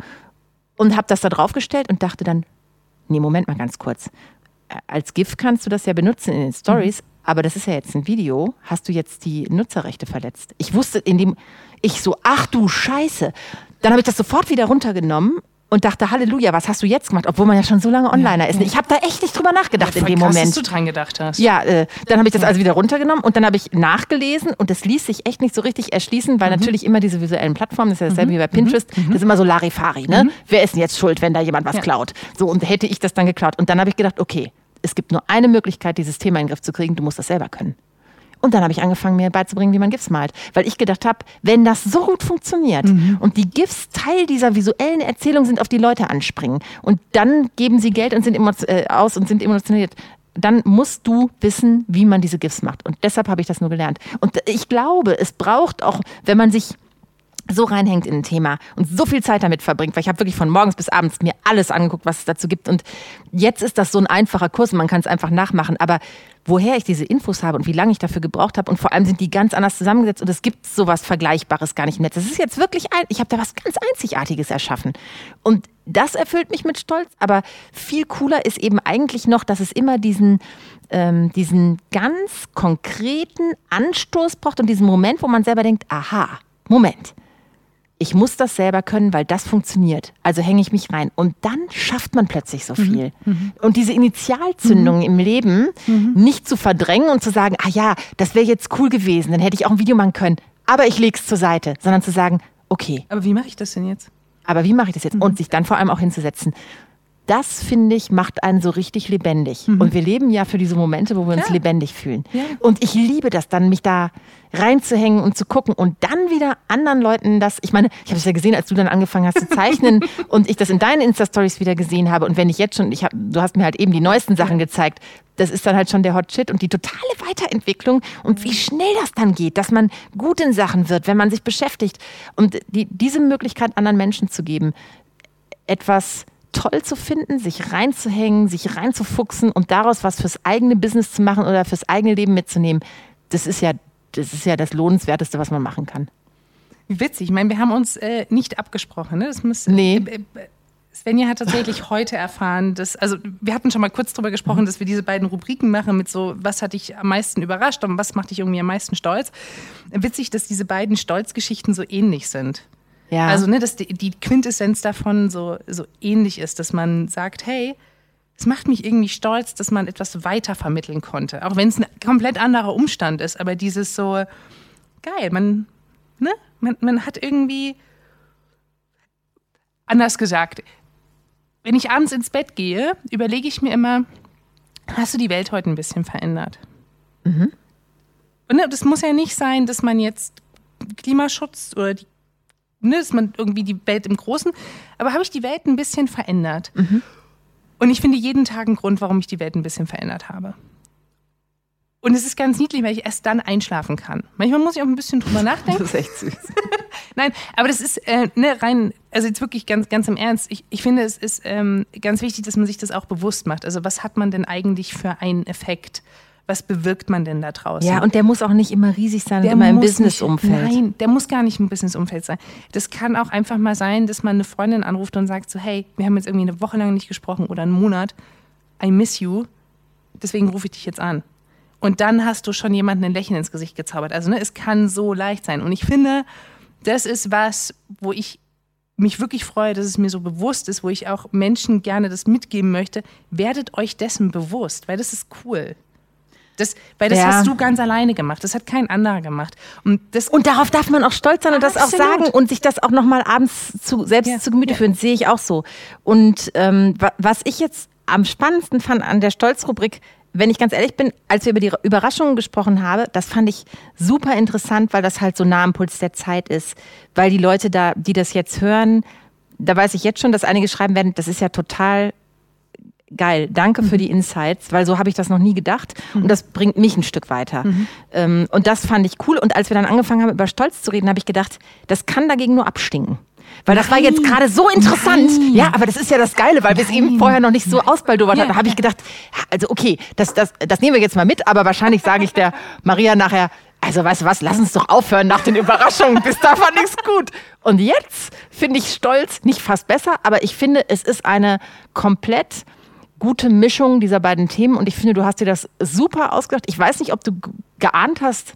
und habe das da draufgestellt und dachte dann, nee, Moment mal ganz kurz. Als GIF kannst du das ja benutzen in den Stories, mhm. aber das ist ja jetzt ein Video. Hast du jetzt die Nutzerrechte verletzt? Ich wusste in dem, ich so, ach du Scheiße. Dann habe ich das sofort wieder runtergenommen und dachte, Halleluja, was hast du jetzt gemacht? Obwohl man ja schon so lange Onliner ja, ist. Ich habe da echt nicht drüber nachgedacht ja, in dem krass, Moment. dass du dran gedacht hast. Ja, äh, dann habe ich das also wieder runtergenommen und dann habe ich nachgelesen und das ließ sich echt nicht so richtig erschließen, weil mhm. natürlich immer diese visuellen Plattformen, das ist ja dasselbe mhm. wie bei Pinterest, mhm. das ist immer so Larifari, ne? Mhm. Wer ist denn jetzt schuld, wenn da jemand was ja. klaut? So, und hätte ich das dann geklaut? Und dann habe ich gedacht, okay, es gibt nur eine Möglichkeit, dieses Thema in den Griff zu kriegen, du musst das selber können. Und dann habe ich angefangen, mir beizubringen, wie man GIFs malt. Weil ich gedacht habe, wenn das so gut funktioniert mhm. und die GIFs Teil dieser visuellen Erzählung sind, auf die Leute anspringen und dann geben sie Geld und sind äh, aus und sind emotioniert, dann musst du wissen, wie man diese GIFs macht. Und deshalb habe ich das nur gelernt. Und ich glaube, es braucht auch, wenn man sich so reinhängt in ein Thema und so viel Zeit damit verbringt, weil ich habe wirklich von morgens bis abends mir alles angeguckt, was es dazu gibt. Und jetzt ist das so ein einfacher Kurs und man kann es einfach nachmachen. Aber woher ich diese Infos habe und wie lange ich dafür gebraucht habe und vor allem sind die ganz anders zusammengesetzt und es gibt sowas Vergleichbares gar nicht im Netz. Das ist jetzt wirklich ein, ich habe da was ganz Einzigartiges erschaffen. Und das erfüllt mich mit Stolz. Aber viel cooler ist eben eigentlich noch, dass es immer diesen, ähm, diesen ganz konkreten Anstoß braucht und diesen Moment, wo man selber denkt, aha, Moment ich muss das selber können, weil das funktioniert. Also hänge ich mich rein. Und dann schafft man plötzlich so viel. Mhm. mhm. Und diese Initialzündung mhm. im Leben mhm. nicht zu verdrängen und zu sagen, ah ja, das wäre jetzt cool gewesen, dann hätte ich auch ein Video machen können, aber ich lege es zur Seite, sondern zu sagen, okay. Aber wie mache ich das denn jetzt? Aber wie mache ich das jetzt? Mhm. Und sich dann vor allem auch hinzusetzen das finde ich, macht einen so richtig lebendig. Mhm. Und wir leben ja für diese Momente, wo wir uns ja. lebendig fühlen. Ja. Und ich liebe das dann, mich da reinzuhängen und zu gucken und dann wieder anderen Leuten das, ich meine, ich habe es ja gesehen, als du dann angefangen hast zu zeichnen und ich das in deinen Insta-Stories wieder gesehen habe und wenn ich jetzt schon, ich hab, du hast mir halt eben die neuesten Sachen gezeigt, das ist dann halt schon der Hot Shit und die totale Weiterentwicklung und wie schnell das dann geht, dass man gut in Sachen wird, wenn man sich beschäftigt und die, diese Möglichkeit anderen Menschen zu geben, etwas toll zu finden, sich reinzuhängen, sich reinzufuchsen und daraus was fürs eigene Business zu machen oder fürs eigene Leben mitzunehmen, das ist ja das, ist ja das Lohnenswerteste, was man machen kann. Witzig. Ich meine, wir haben uns äh, nicht abgesprochen. Ne? Das muss, nee. Äh, äh, Svenja hat tatsächlich heute erfahren, dass, also wir hatten schon mal kurz darüber gesprochen, dass wir diese beiden Rubriken machen mit so, was hat dich am meisten überrascht und was macht dich irgendwie am meisten stolz. Witzig, dass diese beiden Stolzgeschichten so ähnlich sind. Ja. Also, ne, dass die, die Quintessenz davon so, so ähnlich ist, dass man sagt, hey, es macht mich irgendwie stolz, dass man etwas weiter vermitteln konnte. Auch wenn es ein komplett anderer Umstand ist. Aber dieses so, geil, man, ne, man, man hat irgendwie, anders gesagt, wenn ich abends ins Bett gehe, überlege ich mir immer, hast du die Welt heute ein bisschen verändert? Mhm. Und ne, das muss ja nicht sein, dass man jetzt Klimaschutz oder die ne, ist man irgendwie die Welt im Großen. Aber habe ich die Welt ein bisschen verändert? Mhm. Und ich finde jeden Tag einen Grund, warum ich die Welt ein bisschen verändert habe. Und es ist ganz niedlich, weil ich erst dann einschlafen kann. Manchmal muss ich auch ein bisschen drüber nachdenken. Das ist echt süß. Nein, aber das ist äh, ne, rein, also jetzt wirklich ganz, ganz im Ernst. Ich, ich finde, es ist ähm, ganz wichtig, dass man sich das auch bewusst macht. Also was hat man denn eigentlich für einen Effekt? Was bewirkt man denn da draußen? Ja, und der muss auch nicht immer riesig sein der immer im Businessumfeld. Nein, der muss gar nicht im Businessumfeld sein. Das kann auch einfach mal sein, dass man eine Freundin anruft und sagt so, hey, wir haben jetzt irgendwie eine Woche lang nicht gesprochen oder einen Monat. I miss you. Deswegen rufe ich dich jetzt an. Und dann hast du schon jemanden ein Lächeln ins Gesicht gezaubert. Also ne, es kann so leicht sein. Und ich finde, das ist was, wo ich mich wirklich freue, dass es mir so bewusst ist, wo ich auch Menschen gerne das mitgeben möchte. Werdet euch dessen bewusst, weil das ist cool. Das, weil das ja. hast du ganz alleine gemacht. Das hat kein anderer gemacht. Und, das und darauf darf man auch stolz sein und das auch sagen und sich das auch nochmal abends zu, selbst ja. zu Gemüte führen. Das sehe ich auch so. Und ähm, was ich jetzt am spannendsten fand an der Stolzrubrik, wenn ich ganz ehrlich bin, als wir über die Überraschungen gesprochen haben, das fand ich super interessant, weil das halt so nah am Puls der Zeit ist. Weil die Leute da, die das jetzt hören, da weiß ich jetzt schon, dass einige schreiben werden, das ist ja total geil, danke für mhm. die Insights, weil so habe ich das noch nie gedacht und mhm. das bringt mich ein Stück weiter. Mhm. Ähm, und das fand ich cool. Und als wir dann angefangen haben, über Stolz zu reden, habe ich gedacht, das kann dagegen nur abstinken. Weil das Nein. war jetzt gerade so interessant. Nein. Ja, aber das ist ja das Geile, weil wir es eben vorher noch nicht so ausbaldowert ja. hatten. Da habe ich gedacht, also okay, das, das, das nehmen wir jetzt mal mit, aber wahrscheinlich sage ich der Maria nachher, also weißt du was, lass uns doch aufhören nach den Überraschungen. Bis da fand ich's gut. Und jetzt finde ich Stolz nicht fast besser, aber ich finde, es ist eine komplett gute Mischung dieser beiden Themen und ich finde, du hast dir das super ausgedacht. Ich weiß nicht, ob du geahnt hast,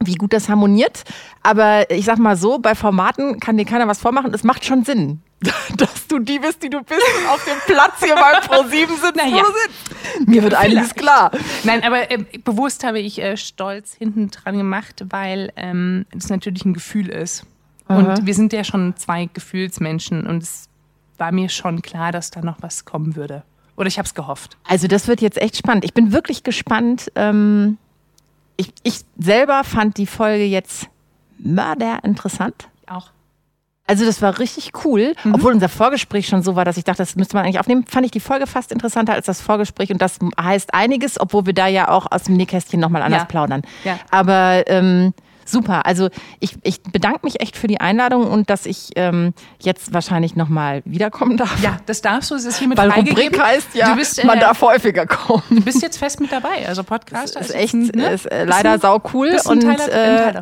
wie gut das harmoniert, aber ich sag mal so, bei Formaten kann dir keiner was vormachen. Es macht schon Sinn, dass du die bist, die du bist und auf dem Platz hier beim Pro7 sitzt, naja. Mir wird einiges klar. Nein, aber äh, bewusst habe ich äh, Stolz hinten dran gemacht, weil ähm, es natürlich ein Gefühl ist. Aha. Und wir sind ja schon zwei Gefühlsmenschen und es war mir schon klar, dass da noch was kommen würde. Oder ich habe es gehofft. Also das wird jetzt echt spannend. Ich bin wirklich gespannt. Ähm, ich, ich selber fand die Folge jetzt mörder interessant. Auch. Also das war richtig cool, mhm. obwohl unser Vorgespräch schon so war, dass ich dachte, das müsste man eigentlich aufnehmen. Fand ich die Folge fast interessanter als das Vorgespräch und das heißt einiges, obwohl wir da ja auch aus dem Nähkästchen nochmal anders ja. plaudern. Ja. Aber ähm, super. Also ich, ich bedanke mich echt für die Einladung und dass ich ähm, jetzt wahrscheinlich nochmal wiederkommen darf. Ja, das darfst du. Es ist hiermit Weil Rubrik heißt ja, bist, äh, man darf häufiger kommen. Du bist jetzt fest mit dabei. Also Podcast ist, ist echt ne? ist, äh, leider ein, sau cool und Teil, äh,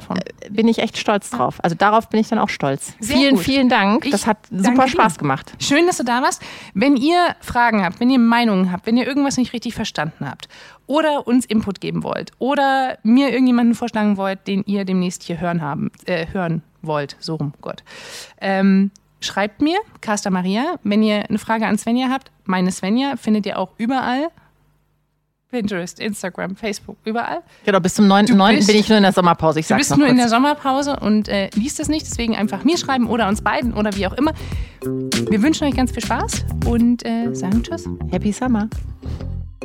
bin ich echt stolz drauf. Also darauf bin ich dann auch stolz. Sehr vielen, gut. vielen Dank. Ich das hat super Spaß dir. gemacht. Schön, dass du da warst. Wenn ihr Fragen habt, wenn ihr Meinungen habt, wenn ihr irgendwas nicht richtig verstanden habt oder uns Input geben wollt oder mir irgendjemanden vorschlagen wollt, den ihr demnächst hier hören haben, äh, hören wollt, so rum, Gott. Ähm, schreibt mir, Caster Maria, wenn ihr eine Frage an Svenja habt. Meine Svenja findet ihr auch überall. Pinterest, Instagram, Facebook, überall. Genau, bis zum 9.9. bin ich nur in der Sommerpause. Ich du bist nur kurz. in der Sommerpause und äh, liest es nicht, deswegen einfach mir schreiben oder uns beiden oder wie auch immer. Wir wünschen euch ganz viel Spaß und äh, sagen Tschüss. Happy Summer.